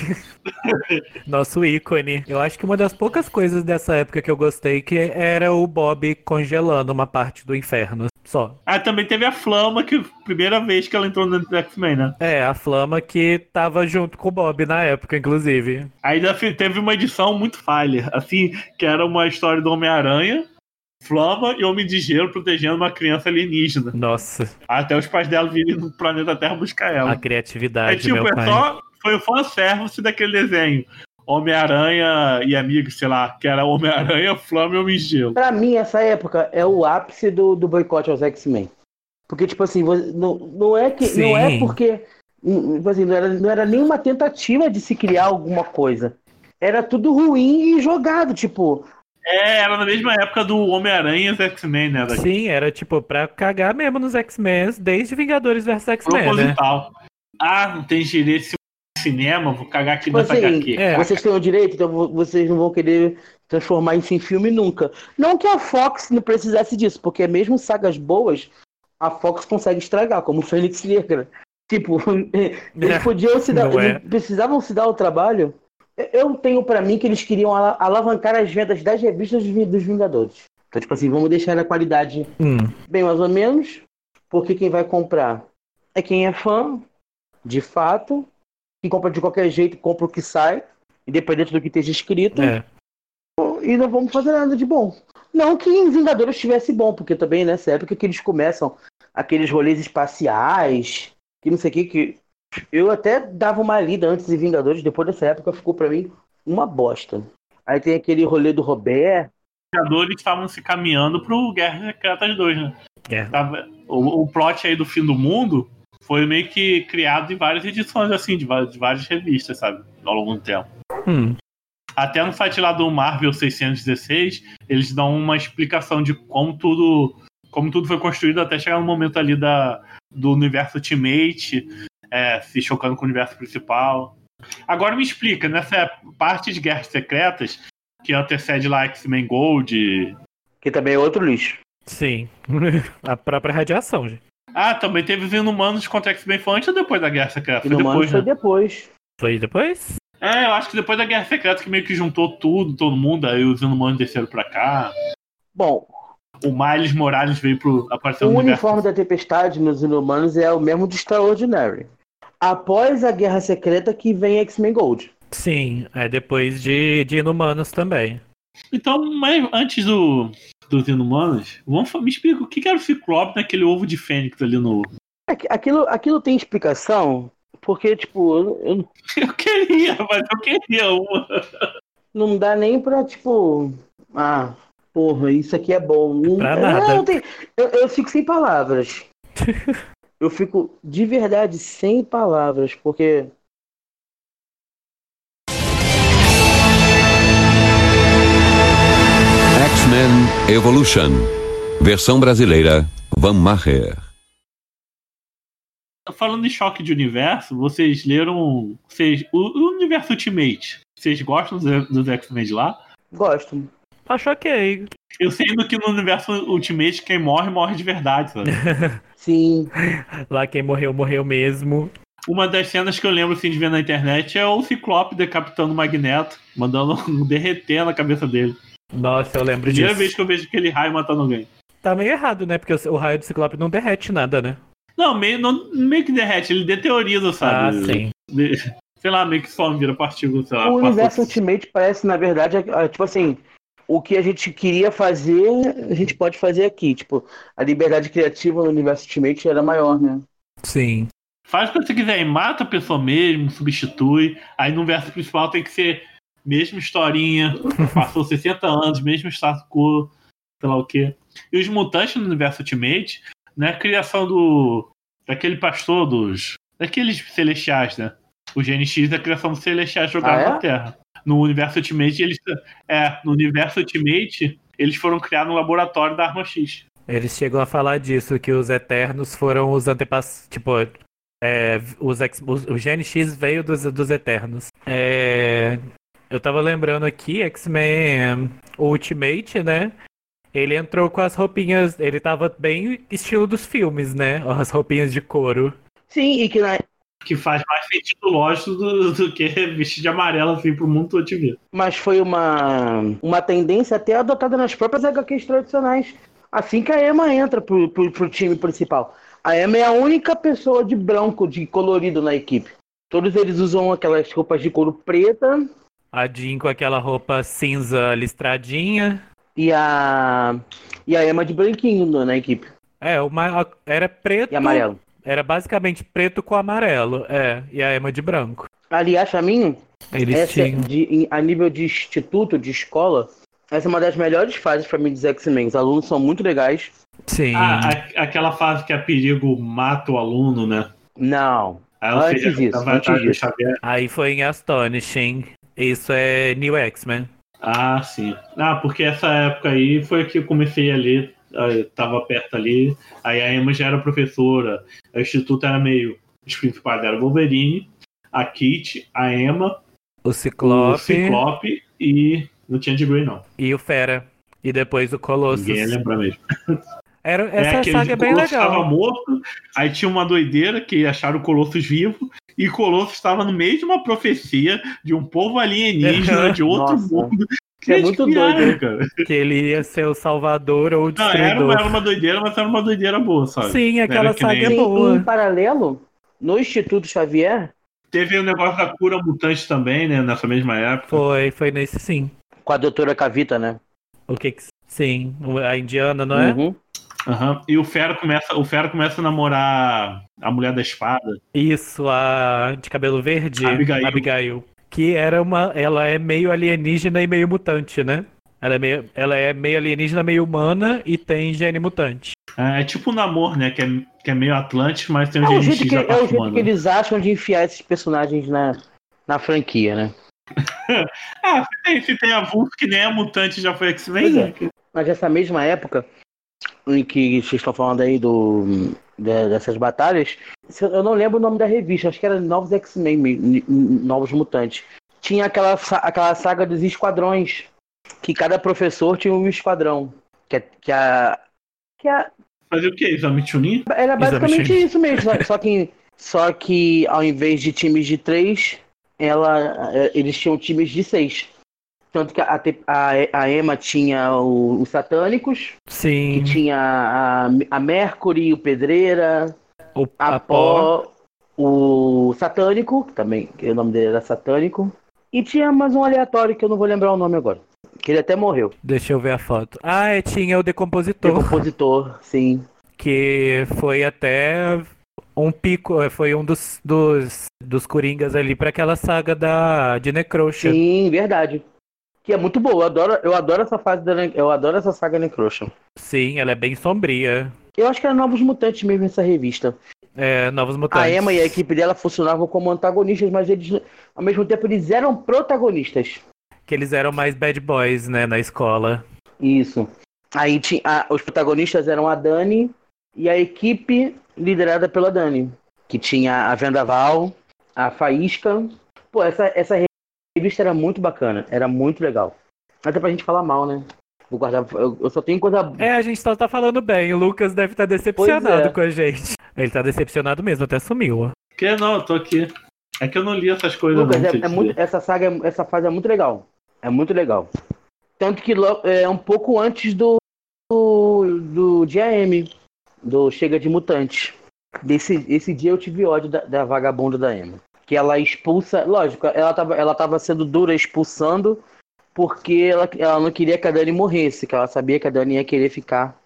Nosso ícone. Eu acho que uma das poucas coisas dessa época que eu gostei que era o Bob congelando uma parte do inferno. Só. Ah, também teve a Flama, que primeira vez que ela entrou no X-Men, né? É, a Flama que tava junto com o Bob na época, inclusive. Ainda fe- teve uma edição muito falha, assim, que era uma história do Homem-Aranha, Flama e Homem de Gelo protegendo uma criança alienígena. Nossa, Até os pais dela virem no planeta Terra buscar a ela. É criatividade, tipo, meu é pai. só. Foi o fanservice daquele desenho. Homem-Aranha e amigos, sei lá, que era Homem-Aranha, Flama e Homem Gelo. Pra mim, essa época é o ápice do, do boicote aos X-Men. Porque, tipo assim, você- não, não é que. Não é Sim. porque. hum, tipo assim, não, era, não era nenhuma tentativa de se criar alguma coisa. Era tudo ruim e jogado, tipo. É, era na mesma época do Homem-Aranha e os X-Men, né? Da Sim, era tipo pra cagar mesmo nos X-Men, desde Vingadores vs X-Men, né? proposital. Ah, não tem direito de cinema, vou cagar aqui Tipo nessa assim, HQ. é. vocês têm o direito, então vo- vocês não vão querer transformar isso em filme nunca. Não que a Fox não precisasse disso, porque mesmo sagas boas, a Fox consegue estragar, como Fênix Negra. Tipo, eles podiam se dar, é. precisavam se dar o trabalho. Eu tenho pra mim que eles queriam ala- alavancar as vendas das revistas dos Vi- dos Vingadores. Então, tipo assim, vamos deixar a qualidade Hum, bem mais ou menos, porque quem vai comprar é quem é fã, de fato, que compra de qualquer jeito, compra o que sai, independente do que esteja escrito, é. e não vamos fazer nada de bom. Não que em Vingadores estivesse bom, porque também nessa época que eles começam aqueles rolês espaciais, que não sei o que, que eu até dava uma lida antes de Vingadores, depois dessa época ficou pra mim uma bosta. Aí tem aquele rolê do Robert, Os Vingadores estavam se caminhando pro Guerra Secretas 2, né? É. Tava- o, o plot aí do fim do mundo foi meio que criado em várias edições, assim, de, de várias revistas, sabe? Ao longo do tempo. Hum, Até no site lá do Marvel 616, eles dão uma explicação de como tudo, como tudo foi construído até chegar no momento ali da, do universo Ultimate, é, se chocando com o universo principal. Agora me explica, nessa parte de Guerras Secretas, que antecede lá X-Men Gold. que também é outro lixo. sim. A própria radiação, gente. Ah, também teve os Inumanos contra X-Men foi antes ou depois da Guerra Secreta? Foi depois, foi né? depois. Foi depois? É, eu acho que depois da Guerra Secreta que meio que juntou tudo, todo mundo, aí os Inumanos desceram pra cá. Bom, O Miles Morales veio pro. apareceu o uniforme da Tempestade nos Inumanos é o mesmo do Extraordinary. Após a Guerra Secreta que vem X-Men Gold. Sim, é depois de, de Inumanos também. Então, mas antes do, dos Inumanos, vamos, me explica o que era o Ciclope naquele ovo de Fênix ali no. Aqu- Aquilo, aquilo tem explicação, porque, tipo, eu- eu- Eu queria, mas eu queria uma. não dá nem pra, tipo. Ah, porra, isso aqui é bom. Não, Pra nada. não eu, eu fico sem palavras. eu fico de verdade sem palavras, porque. Evolution. Versão brasileira, Van Maher. Falando em choque de universo, vocês leram. Vocês, o, o universo Ultimate. Vocês gostam dos, dos X-Men de lá? Gosto. Acho ok. Eu sei que no universo Ultimate quem morre, morre de verdade, sabe? Sim. Lá quem morreu, morreu mesmo. Uma das cenas que eu lembro assim, de ver na internet é o Ciclope decapitando o Magneto, mandando derreter na cabeça dele. Nossa, eu lembro Primeira disso. vez que eu vejo aquele raio matando alguém. Tá meio errado, né? Porque o raio do Ciclope não derrete nada, né? Não, meio, não, meio que derrete, ele deterioriza, sabe? Ah, sim. De- sei lá, meio que some, vira partícula, sei lá. o universo Ultimate parece, na verdade, é- é, tipo assim, o que a gente queria fazer, a gente pode fazer aqui. Tipo, a liberdade criativa no universo Ultimate era maior, né? Sim. Faz o que você quiser, e mata a pessoa mesmo, substitui. Aí no verso principal tem que ser mesma historinha, passou 60 anos, mesmo status quo, sei lá o quê. E os mutantes no universo Ultimate, né, a criação do daquele pastor dos daqueles celestiais, né? O GNX da criação dos celestiais jogados Ah, é? na Terra. No universo Ultimate, eles é, no universo Ultimate, eles foram criados no laboratório da Arma X. Eles chegam a falar disso, que os Eternos foram os antepassados. Tipo, é, os, ex- os- o GNX veio dos, dos Eternos. É, eu tava lembrando aqui, X-Men Ultimate, né? Ele entrou com as roupinhas. Ele tava bem estilo dos filmes, né? As roupinhas de couro. Sim, e que na, Que faz mais sentido lógico do, do que vestir de amarelo assim pro mundo todo ver. mas foi uma, uma tendência até adotada nas próprias HQs tradicionais. Assim que a Emma entra pro, pro, pro time principal. A Emma é a única pessoa de branco, de colorido na equipe. Todos eles usam aquelas roupas de couro preta A Jean com aquela roupa cinza listradinha. e a e a Emma de branquinho na equipe. É, uma, era preto. E amarelo. Era basicamente preto com amarelo. É, e a Emma de branco. Aliás, pra mim, Eles essa é tinham. de, em- a nível de instituto, de escola, essa é uma das melhores fases pra mim dos X-Men. Os alunos são muito legais. Sim. Ah, a- aquela fase que a perigo mata o aluno, né? Não. Aí ela Antes fez- disso, antes disso. Xavier. Aí foi em Astonishing. Isso é New X-Men. Ah, sim. Ah, porque essa época aí foi que eu comecei a ler, tava perto ali, aí a Emma já era professora, o Instituto era meio. Os principais eram Wolverine, a Kit, a Emma, O o Ciclope Ciclope e não tinha de Grey, não. e o Fera. E depois o Colossus. Ninguém ia lembrar mesmo. Era, essa aquele saga é bem Colossus estava legal. morto, aí tinha uma doideira que acharam o Colossus vivo, e Colossus estava no meio de uma profecia de um povo alienígena de outro Nossa. mundo. Isso é Que muito doido, né? cara. Que ele ia ser o salvador ou o Não, era destruidor. uma, era uma doideira, mas era uma doideira boa, sabe? Sim, aquela que saga nem- é Em, boa. em paralelo, no Instituto Xavier, Teve o negócio da cura mutante também, né? Nessa mesma época. Foi, foi nesse sim. com a doutora Cavita, né? O que que. Sim, a indiana, não é? Uhum. Aham. E o Fera começa, o Fera começa a namorar a mulher da espada. Isso, a de cabelo verde, Abigail. Abigail. Que era uma. Ela é meio alienígena e meio mutante, né? Ela é meio, ela é meio alienígena, meio humana e tem gene mutante. É, é tipo o Namor, né? Que é, que é meio Atlante, mas tem um É jeito, que, da é o jeito humana. que eles acham de enfiar esses personagens na, na franquia, né? Ah, se tem, se tem a que nem a mutante já foi X-Men, é. né? Mas essa mesma época em que vocês estão falando aí do, de- dessas batalhas, eu não lembro o nome da revista, acho que era Novos X-Men, Novos Mutantes. Tinha aquela, aquela saga dos esquadrões, que cada professor tinha um esquadrão. Que, a- que a. Que a Fazer o quê? Exame Chunin? era basicamente Exame isso mesmo, só, só que, só que ao invés de times de três, ela, eh, eles tinham times de seis. Tanto que a, a, a Emma tinha o- os satânicos, que Sim, tinha a, a Mercury, o Pedreira, o, a, Pó. O Satânico, que também, que o nome dele era Satânico. E tinha mais um aleatório que eu não vou lembrar o nome agora. Que ele até morreu. Deixa eu ver a foto. Ah, é, tinha o decompositor, Decompositor, sim. que foi até um pico, foi um dos, dos, dos Coringas ali pra aquela saga da, de Necrosha. Sim, verdade. Que é muito boa. Eu adoro, eu adoro essa fase da. Eu adoro essa saga Necrosha. Sim, ela é bem sombria. Eu acho que era Novos Mutantes mesmo essa revista. É, Novos Mutantes. A Emma e a equipe dela funcionavam como antagonistas, mas eles, ao mesmo tempo, eles eram protagonistas. Que eles eram mais bad boys, né, na escola. Isso. Aí tinha, a- os protagonistas eram a Dani e a equipe liderada pela Dani. Que tinha a Vendaval, a Faísca. Pô, essa, essa revista era muito bacana, era muito legal. Até pra gente falar mal, né? Vou guardar, eu, eu só tenho coisa. É, a gente só tá falando bem. O Lucas deve estar decepcionado Pois é. com a gente. Ele tá decepcionado mesmo, até sumiu. ó. Que não, eu tô aqui. É que eu não li essas coisas Lucas, não. é- é muito- essa saga, essa fase é muito legal. É muito legal. Tanto que é um pouco antes do, do, do dia M, do Chega de Mutante. Desse, esse dia eu tive ódio da, da vagabunda da Emma. Que ela expulsa. Lógico, ela tava, ela tava sendo dura expulsando porque ela, ela não queria que a Dani morresse, que ela sabia que a Dani ia querer ficar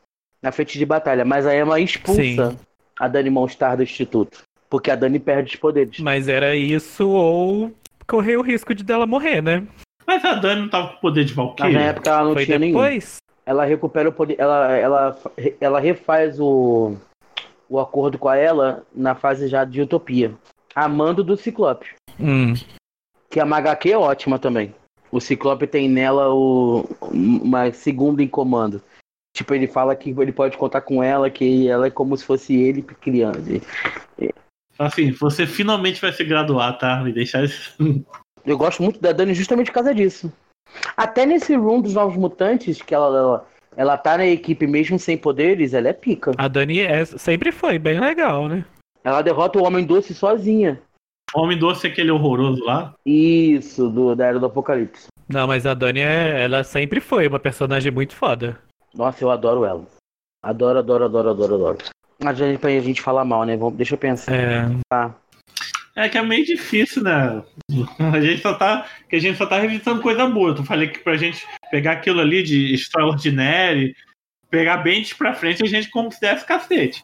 na frente de batalha. Mas a Emma expulsa Sim. a Dani Monstar do Instituto. Porque a Dani perde os poderes. Mas era isso ou correr o risco de dela morrer, né? Mas a Dani não tava com poder de Mas na Valkyrie? época ela não Foi tinha nenhum. depois? ela recupera o poder. Ela, ela, ela refaz o, o acordo com a ela na fase já de utopia. Amando do Ciclope. Hum. Que a HQ é ótima também. O Ciclope tem nela o, uma segunda em comando. Tipo, ele fala que ele pode contar com ela, que ela é como se fosse ele criança. Assim, você finalmente vai se graduar, tá? Me deixar isso. Eu gosto muito da Dani justamente por causa disso. Até nesse room dos Novos Mutantes, que ela, ela, ela tá na equipe mesmo sem poderes, ela é pica. A Dani é- sempre foi bem legal, né? Ela derrota o Homem Doce sozinha. Homem Doce é aquele horroroso lá. Isso, do, da Era do Apocalipse. Não, mas a Dani, é, ela sempre foi uma personagem muito foda. Nossa, eu adoro ela. Adoro, adoro, adoro, adoro, adoro. Mas a gente, pra gente falar mal, né? Vamos, deixa eu pensar. É, É que é meio difícil, né? A gente só tá. Que a gente só tá revisando coisa boa. Eu falei que pra gente pegar aquilo ali de extraordinário, pegar bem de pra frente, a gente considera esse cacete.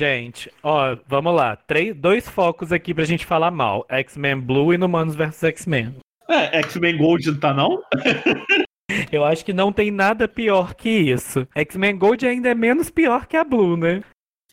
Gente, ó, vamos lá. Três, dois focos aqui pra gente falar mal: X-Men Blue e Inumanos vs X-Men. É, X-Men Gold não tá não? Eu acho que não tem nada pior que isso. X-Men Gold ainda é menos pior que a Blue, né?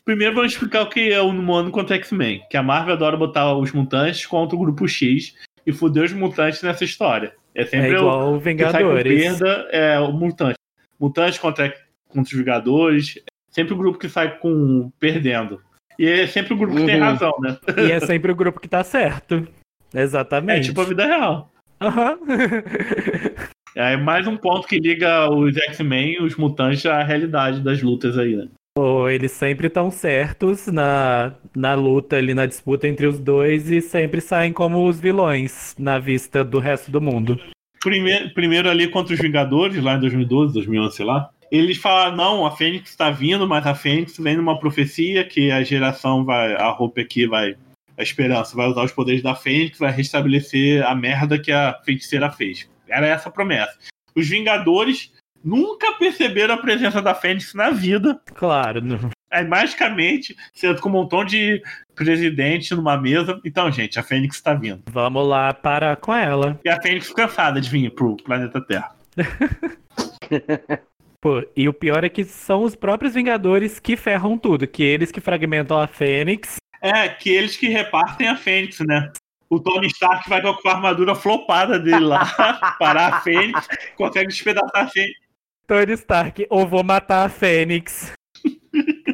Primeiro vamos explicar o que é o Humano contra X-Men. Que a Marvel adora botar os mutantes contra o grupo X e fuder os mutantes nessa história. É É sempre o igual o que sai com Vingadores. perda é o Mutante. Mutante contra, contra os Vingadores. Sempre o grupo que sai com perdendo. E é sempre o grupo que tem Uhum. razão, né? E é sempre o grupo que tá certo. É Exatamente. tipo a vida real. Aham. É mais um ponto que liga os X-Men e os mutantes à realidade das lutas aí, né? Pô, eles sempre estão certos na, na luta ali, na disputa entre os dois e sempre saem como os vilões na vista do resto do mundo. Primeiro, primeiro ali contra os Vingadores, lá em 2012, 2011, sei lá. Eles falaram, não, a Fênix tá vindo, mas a Fênix vem numa profecia que a geração vai, a roupa aqui vai, a esperança vai usar os poderes da Fênix, vai restabelecer a merda que a feiticeira fez. Era essa a promessa. Os Vingadores nunca perceberam a presença da Fênix na vida. Claro. não- Aí, magicamente, sendo com um montão de presidente numa mesa. Então, gente, a Fênix tá vindo. Vamos lá parar com ela. E a Fênix cansada de vir pro planeta Terra. Pô, e o pior é que são os próprios Vingadores que ferram tudo, que eles que fragmentam a Fênix. É, que eles que repartem a Fênix, né? O Tony Stark vai com a armadura flopada dele lá, parar a Fênix, consegue despedaçar a Fênix. Tony Stark, ou vou matar a Fênix.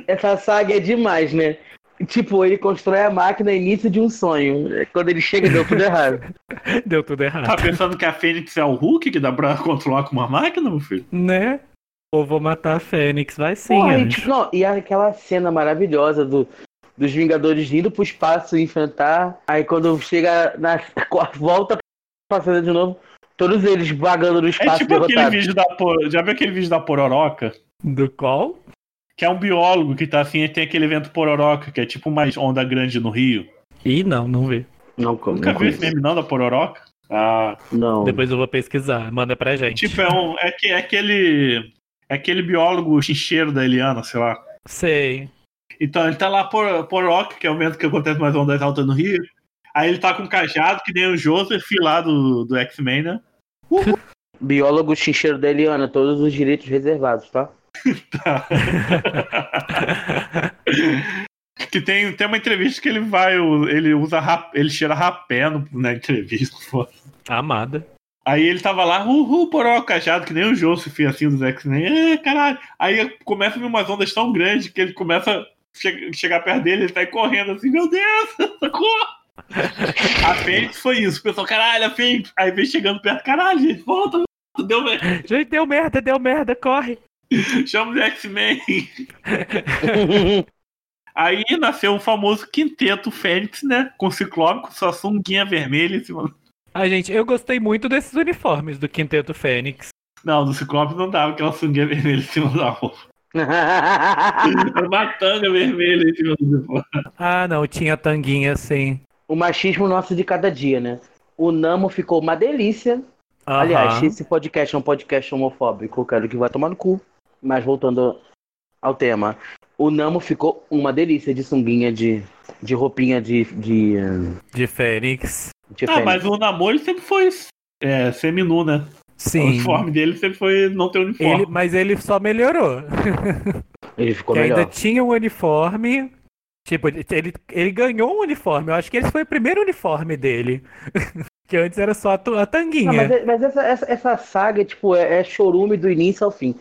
Essa saga é demais, né? Tipo, ele constrói a máquina início de um sonho. Quando ele chega, deu tudo errado. Deu tudo Tá errado. pensando que a Fênix é o Hulk, que dá pra controlar com uma máquina, meu filho? Né? Ou vou matar a Fênix. Vai sim, Porra, e, tipo, não, e aquela cena maravilhosa do, dos Vingadores indo pro espaço enfrentar. Aí quando chega na volta pra cena de novo, todos eles vagando no É espaço tipo aquele derrotados. vídeo da. por- Já viu aquele vídeo da Pororoca? Do qual? Que é um biólogo que tá assim, e tem aquele evento Pororoca, que é tipo uma onda grande no Rio. Ih, não, não vi. Não, como? Nunca Não, viu esse meme não da Pororoca? Ah, não. Depois eu vou pesquisar. Manda pra gente. tipo, é, um, é, que, é aquele. É aquele biólogo chincheiro da Eliana, sei lá. Sei. Então ele tá lá por Pororoca, que é o evento que acontece mais ondas altas no Rio. Aí ele tá com um cajado, que nem o Joseph lá do, do X-Men, né? Biólogo chincheiro da Eliana, todos os direitos reservados, tá? Tá. que tem, tem uma entrevista que ele vai, ele usa rap, ele cheira rapé no- na entrevista. pô. Amada. Aí ele tava lá, uhul, poró, cajado, que nem o Joseph, assim, dos X-Men. Caralho. Aí começa a vir umas ondas tão grandes que ele começa a che- chegar perto dele, ele tá correndo assim, meu Deus, socorro! A Fênix foi isso, o pessoal, caralho, a Fênix. Aí vem chegando perto, caralho, gente, volta, volta, deu merda. Gente, deu merda, deu merda, corre. Chama os X-Men. Aí nasceu o famoso quinteto Fênix, né? Com Ciclope, com sua sunguinha vermelha em cima. Ah, gente, eu gostei muito desses uniformes do Quinteto Fênix. Não, do Ciclope não dava aquela sunguinha vermelha em cima da roupa. Era uma tanga vermelha em cima do uniforme. Ah, não, tinha tanguinha assim. o machismo nosso de cada dia, né? O Namo ficou uma delícia. Aliás, Aham. esse podcast é um podcast homofóbico, eu quero que vai tomar no cu. Mas voltando ao tema. O Namo ficou uma delícia de sunguinha, de, de roupinha de, de, eh, de Fênix. De Ah, mas o namoro sempre foi é, seminu, né? O Sim. uniforme dele sempre foi não ter uniforme. Ele, mas ele só melhorou. Ele ficou melhor. ainda tinha um uniforme. Tipo, ele, ele ganhou um uniforme. Eu acho que esse foi o primeiro uniforme dele. que antes era só a, a tanguinha. mas é- mas essa, essa, essa saga, tipo, é, é chorume do início ao fim.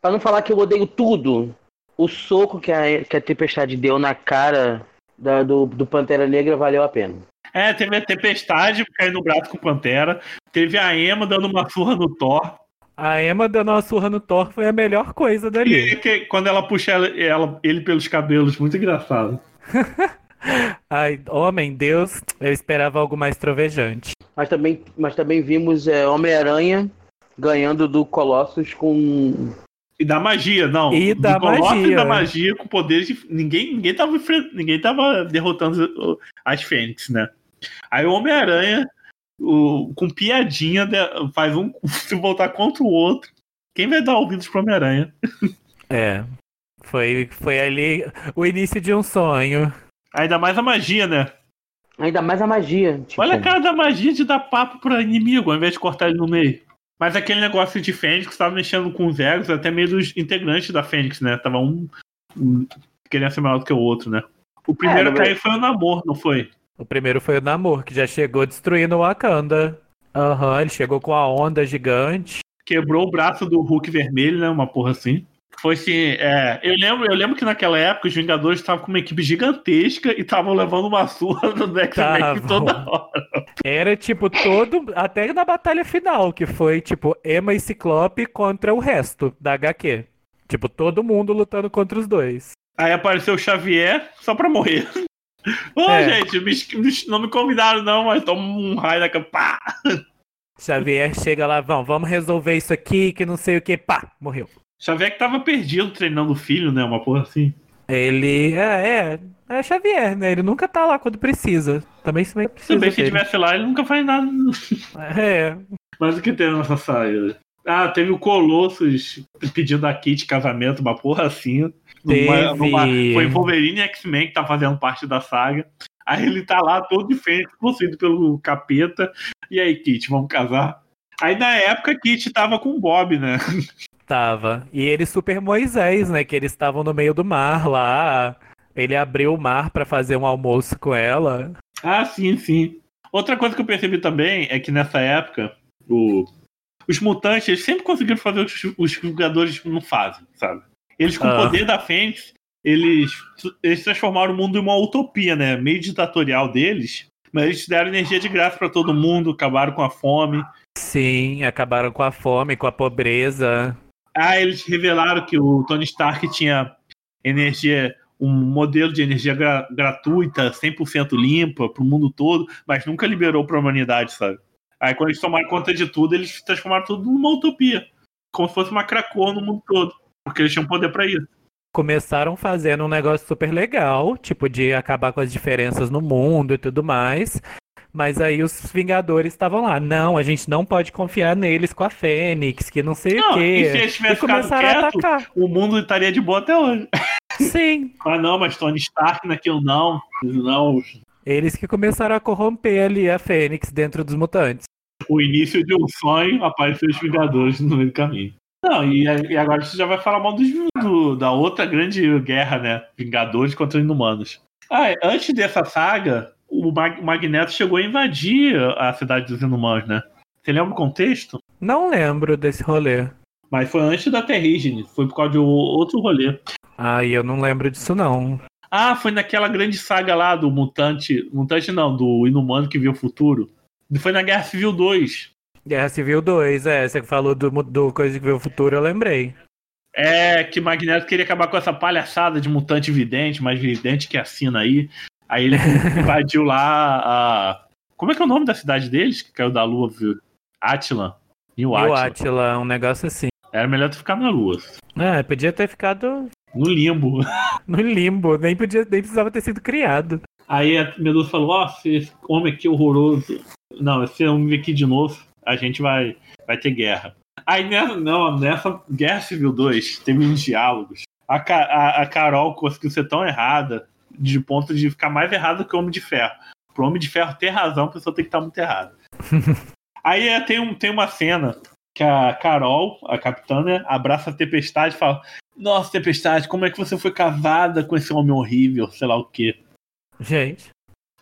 Pra não falar que eu odeio tudo, o soco que a, que a Tempestade deu na cara da- do, do Pantera Negra valeu a pena. É, teve a Tempestade caindo no braço com o Pantera. Teve a Emma dando uma surra no Thor. A Emma dando uma surra no Thor foi a melhor coisa E dali. que- quando ela puxa ela, ela- ele pelos cabelos, muito engraçado. Ai, homem, Deus, eu esperava algo mais trovejante. Mas também, mas também vimos é, Homem-Aranha ganhando do Colossus com. E da magia, não. E Do da Colossus magia. E da magia com poderes de. Ninguém, ninguém, tava, ninguém tava derrotando as Fênix, né? Aí o Homem-Aranha, o- com piadinha, faz um se voltar contra o outro. Quem vai dar ouvidos pro Homem-Aranha? É. Foi, foi ali o início de um sonho. Ainda mais a magia, né? Ainda mais a magia. Tipo, Olha a cara da magia de dar papo pro inimigo, ao invés de cortar ele no meio. Mas aquele negócio de Fênix tava mexendo com os egos, até meio dos integrantes da Fênix, né? Tava um, um querendo ser maior do que o outro, né? O primeiro É, a cair foi o namoro, não foi? O primeiro foi o Namor, que já chegou destruindo o Wakanda. Aham, ele chegou com a onda gigante. Quebrou o braço do Hulk vermelho, né? Uma porra assim. Foi assim, é, eu lembro, eu lembro que naquela época os Vingadores estavam com uma equipe gigantesca e estavam levando uma surra do X-Men toda hora. Era tipo todo. Até na batalha final, que foi tipo Emma e Ciclope contra o resto da HQ. Tipo, todo mundo lutando contra os dois. Aí apareceu o Xavier só pra morrer. Ô, É. gente, me- não me convidaram não, mas toma um raio na capa. Pá! Xavier chega lá, vamos, vamos resolver isso aqui, que não sei o que, pá, morreu. Xavier que tava perdido treinando o filho, né? Uma porra assim. Ele é, é, é Xavier, né? Ele nunca tá lá quando precisa. Também se bem que precisa Também se dele. tivesse lá, ele nunca faz nada. É, Mas o que teve nessa saída? Ah, teve o Colossus pedindo a Kit casamento, uma porra assim. Teve. foi Wolverine e X-Men que tá fazendo parte da saga. Aí ele tá lá todo de frente, possuído pelo capeta. E aí, Kit, vamos casar? Aí na época, Kit tava com o Bob, né? tava. E ele super Moisés, né? Que eles estavam no meio do mar lá. Ele abriu o mar pra fazer um almoço com ela. Ah, sim, sim. Outra coisa que eu percebi também é que nessa época, o- os mutantes eles sempre conseguiram fazer o que os, Vingadores não fazem, sabe? Eles, com o Ah. poder da Fênix, eles, eles transformaram o mundo em uma utopia, né? Meio ditatorial deles. Mas eles deram energia de graça pra todo mundo, acabaram com a fome. Sim, acabaram com a fome, com a pobreza. Ah, eles revelaram que o Tony Stark tinha energia, um modelo de energia gra- gratuita, 100% limpa pro mundo todo, mas nunca liberou pra humanidade, sabe? Aí quando eles tomaram conta de tudo, eles transformaram tudo numa utopia. Como se fosse uma Krakoa no mundo todo. Porque eles tinham poder pra isso. Começaram fazendo um negócio super legal, tipo de acabar com as diferenças no mundo e tudo mais. Mas aí os Vingadores estavam lá. Não, a gente não pode confiar neles com a Fênix, que não sei Não, o quê. e se eles tivessem começaram a quieto, atacar. o mundo estaria de boa até hoje. Sim, Ah, não, mas Tony Stark naquilo não. Não, eles que começaram a corromper ali a Fênix dentro dos mutantes. o início de um sonho, apareceu os Vingadores no meio do caminho. Não, e, e agora você já vai falar mal dos, do- da outra grande guerra, né? Vingadores contra Inumanos. Ah, é, antes dessa saga, o Mag- Magneto chegou a invadir a cidade dos Inumanos, né? Você lembra o contexto? Não lembro desse rolê. Mas foi antes da Terrígene, foi por causa de outro rolê. Ai, eu não lembro disso não. Ah, foi naquela grande saga lá do Mutante. Mutante não, do Inumano que viu o futuro. Foi na Guerra Civil 2. Guerra Civil 2, é, você que falou do, do Coisa que Vê o Futuro, eu lembrei. É, que Magneto queria acabar com essa palhaçada de mutante vidente, mais vidente que assina aí. Aí ele invadiu lá a. Como é que é o nome da cidade deles? Que caiu da lua, viu? Atlan. New Atlan. Atila, um negócio assim. Era melhor tu ficar na lua. É, podia ter ficado No limbo. no limbo, nem, podia, nem precisava ter sido criado. Aí a Medusa falou: Ó, esse homem aqui é horroroso. Não, esse homem aqui de novo, a gente vai, vai ter guerra. Aí nessa, não, nessa Guerra Civil 2 teve uns diálogos. A, a, a Carol conseguiu ser tão errada, de ponto de ficar mais errada que o Homem de Ferro. Pro Homem de Ferro ter razão, a pessoa tem que estar muito errada. Aí é, tem, um, tem uma cena que a Carol, a capitã, né, abraça a Tempestade e fala: Nossa, Tempestade, como é que você foi casada com esse homem horrível? Sei lá o quê. Gente,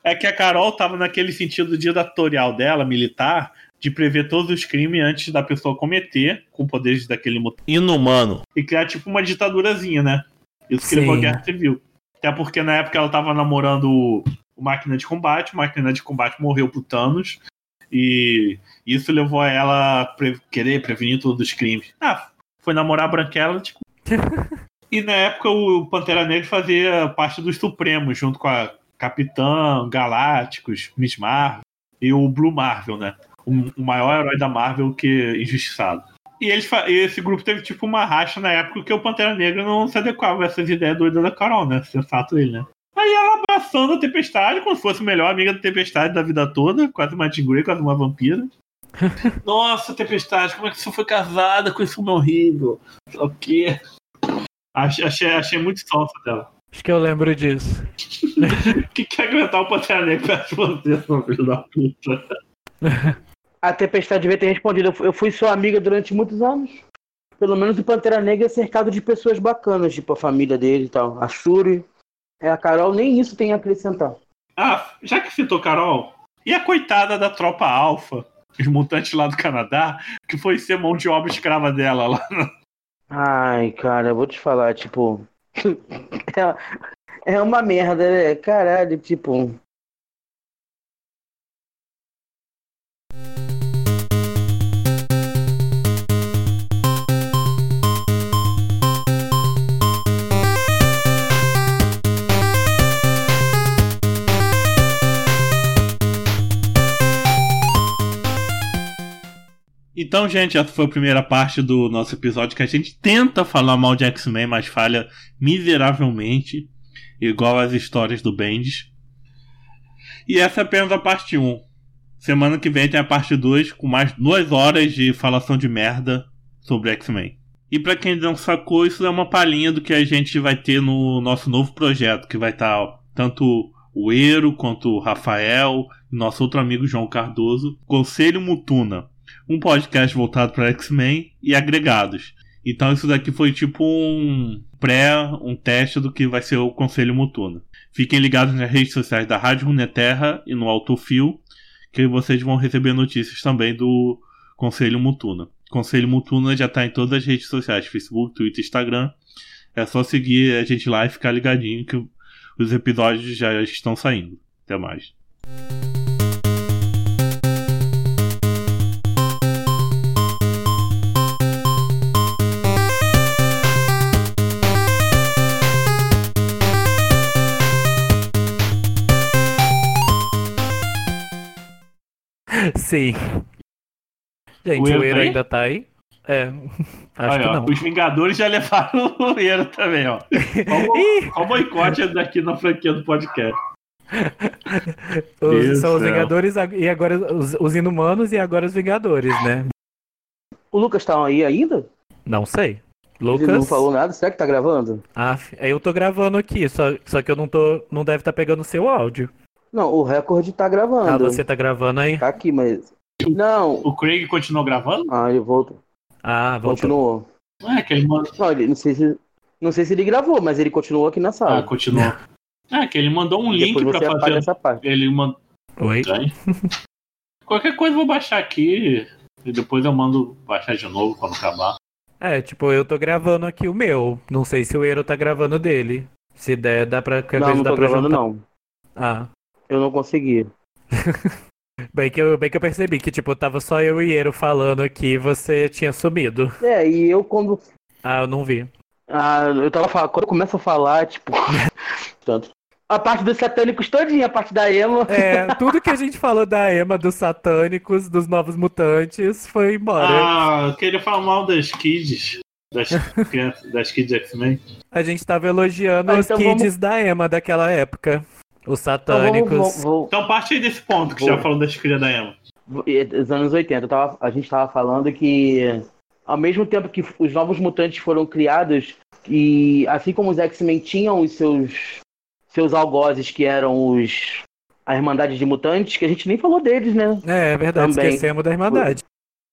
É que a Carol tava naquele sentido ditatorial dela, militar, de prever todos os crimes antes da pessoa cometer, com poderes daquele mu- inumano, e criar tipo uma ditadurazinha, né? Isso que Sim. levou à Guerra Civil. Até porque na época ela tava namorando o, o Máquina de Combate, o Máquina de Combate morreu pro Thanos, e isso levou a ela a pre- querer prevenir todos os crimes. Ah, foi namorar a Branquela, tipo. e na época o Pantera Negra fazia parte dos Supremos, junto com a Capitã, Galácticos, Miss Marvel e o Blue Marvel, né? O, o maior herói da Marvel que injustiçado. E eles, e esse grupo teve tipo uma racha na época que o Pantera Negra não se adequava a essas ideias doidas da Carol, né? Sensato ele, né? Aí ela abraçando a Tempestade, como se fosse a melhor amiga da Tempestade da vida toda, quase uma Grey, quase uma vampira. Nossa, Tempestade, como é que você foi casada com esse homem horrível? O quê? Achei, achei, achei muito sonsa dela. acho que eu lembro disso. que quer aguentar o Pantera Negra perto de você, seu filho da puta? A Tempestade devia ter respondido: "Eu fui- sua amiga durante muitos anos. Pelo menos o Pantera Negra é cercado de pessoas bacanas, tipo a família dele e tal. A Shuri. É, a Carol nem isso tem a acrescentar. Ah, já que citou Carol, e a coitada da tropa alfa? os mutantes lá do Canadá, que foi ser mão de obra escrava dela lá. Ai, cara, eu vou te falar, tipo. é, é uma merda, né? Caralho, tipo. Então, gente, essa foi a primeira parte do nosso episódio que a gente tenta falar mal de X-Men, mas falha miseravelmente, igual as histórias do Bendis. E essa é apenas a parte 1. Semana que vem tem a parte 2 com mais duas horas de falação de merda sobre X-Men. E para quem não sacou, isso é uma palhinha do que a gente vai ter no nosso novo projeto, que vai estar tá, tanto o Eiro quanto o Rafael, nosso outro amigo João Cardoso, Conselho Mutuna um podcast voltado para X-Men e agregados. Então isso daqui foi tipo um pré, um teste do que vai ser o Conselho Mutuna. Fiquem ligados nas redes sociais da Rádio Runeterra e no Autofil, que vocês vão receber notícias também do Conselho Mutuna. Conselho Mutuna já está em todas as redes sociais, Facebook, Twitter, Instagram. É só seguir a gente lá e ficar ligadinho que os episódios já estão saindo. Até mais. Sim. Gente, o, o Eiro ainda tá aí? É, acho aí, que ó, não. Os Vingadores já levaram o Eiro também, ó. Qual o boicote daqui na franquia do podcast? os, são os Vingadores e agora os, os, Inumanos e agora os Vingadores, né? O Lucas tá aí ainda? Não sei. Lucas. Ele não falou nada, será que tá gravando? Ah, eu tô gravando aqui, só, só que eu não tô. Não deve estar tá pegando o seu áudio. Não, o recorde tá gravando. Ah, você tá gravando aí? Tá aqui, mas. Não. O Craig continuou gravando? Ah, ele voltou. Ah, voltou. Continuou. É, que ele mandou. Não, ele, não, sei se, não sei se ele gravou, mas ele continuou aqui na sala. Ah, continuou. É, que ele mandou um link pra fazer. Essa parte. Ele mandou. Oi? Qualquer coisa eu vou baixar aqui e depois eu mando baixar de novo quando acabar. É, tipo, eu tô gravando aqui o meu. Não sei se o Eero tá gravando dele. Se der, dá pra. Não, não tô gravando, juntar. não. Ah. Eu não consegui. bem, que eu, bem que eu percebi que, tipo, tava só eu e Eero falando aqui e você tinha sumido. É, e eu quando. Ah, eu não vi. Ah, eu tava falando, quando eu começo a falar, tipo. tanto. A parte dos satânicos todinha, a parte da Ema. É, tudo que a gente falou da Ema, dos satânicos, dos novos mutantes, foi embora. Ah, eu queria falar mal das kids. Das, das kids X-Men. A gente tava elogiando ah, os então kids vamos... da Ema daquela época. Os satânicos. Então, vou, vou, então parte desse ponto que vou, já falou das crias da Emma. Dos anos 80, tava, a gente estava falando que ao mesmo tempo que os novos mutantes foram criados, e assim como os X-Men tinham os seus, seus algozes, que eram os a Irmandade de Mutantes, que a gente nem falou deles, né? É, é verdade, Também. esquecemos da Irmandade.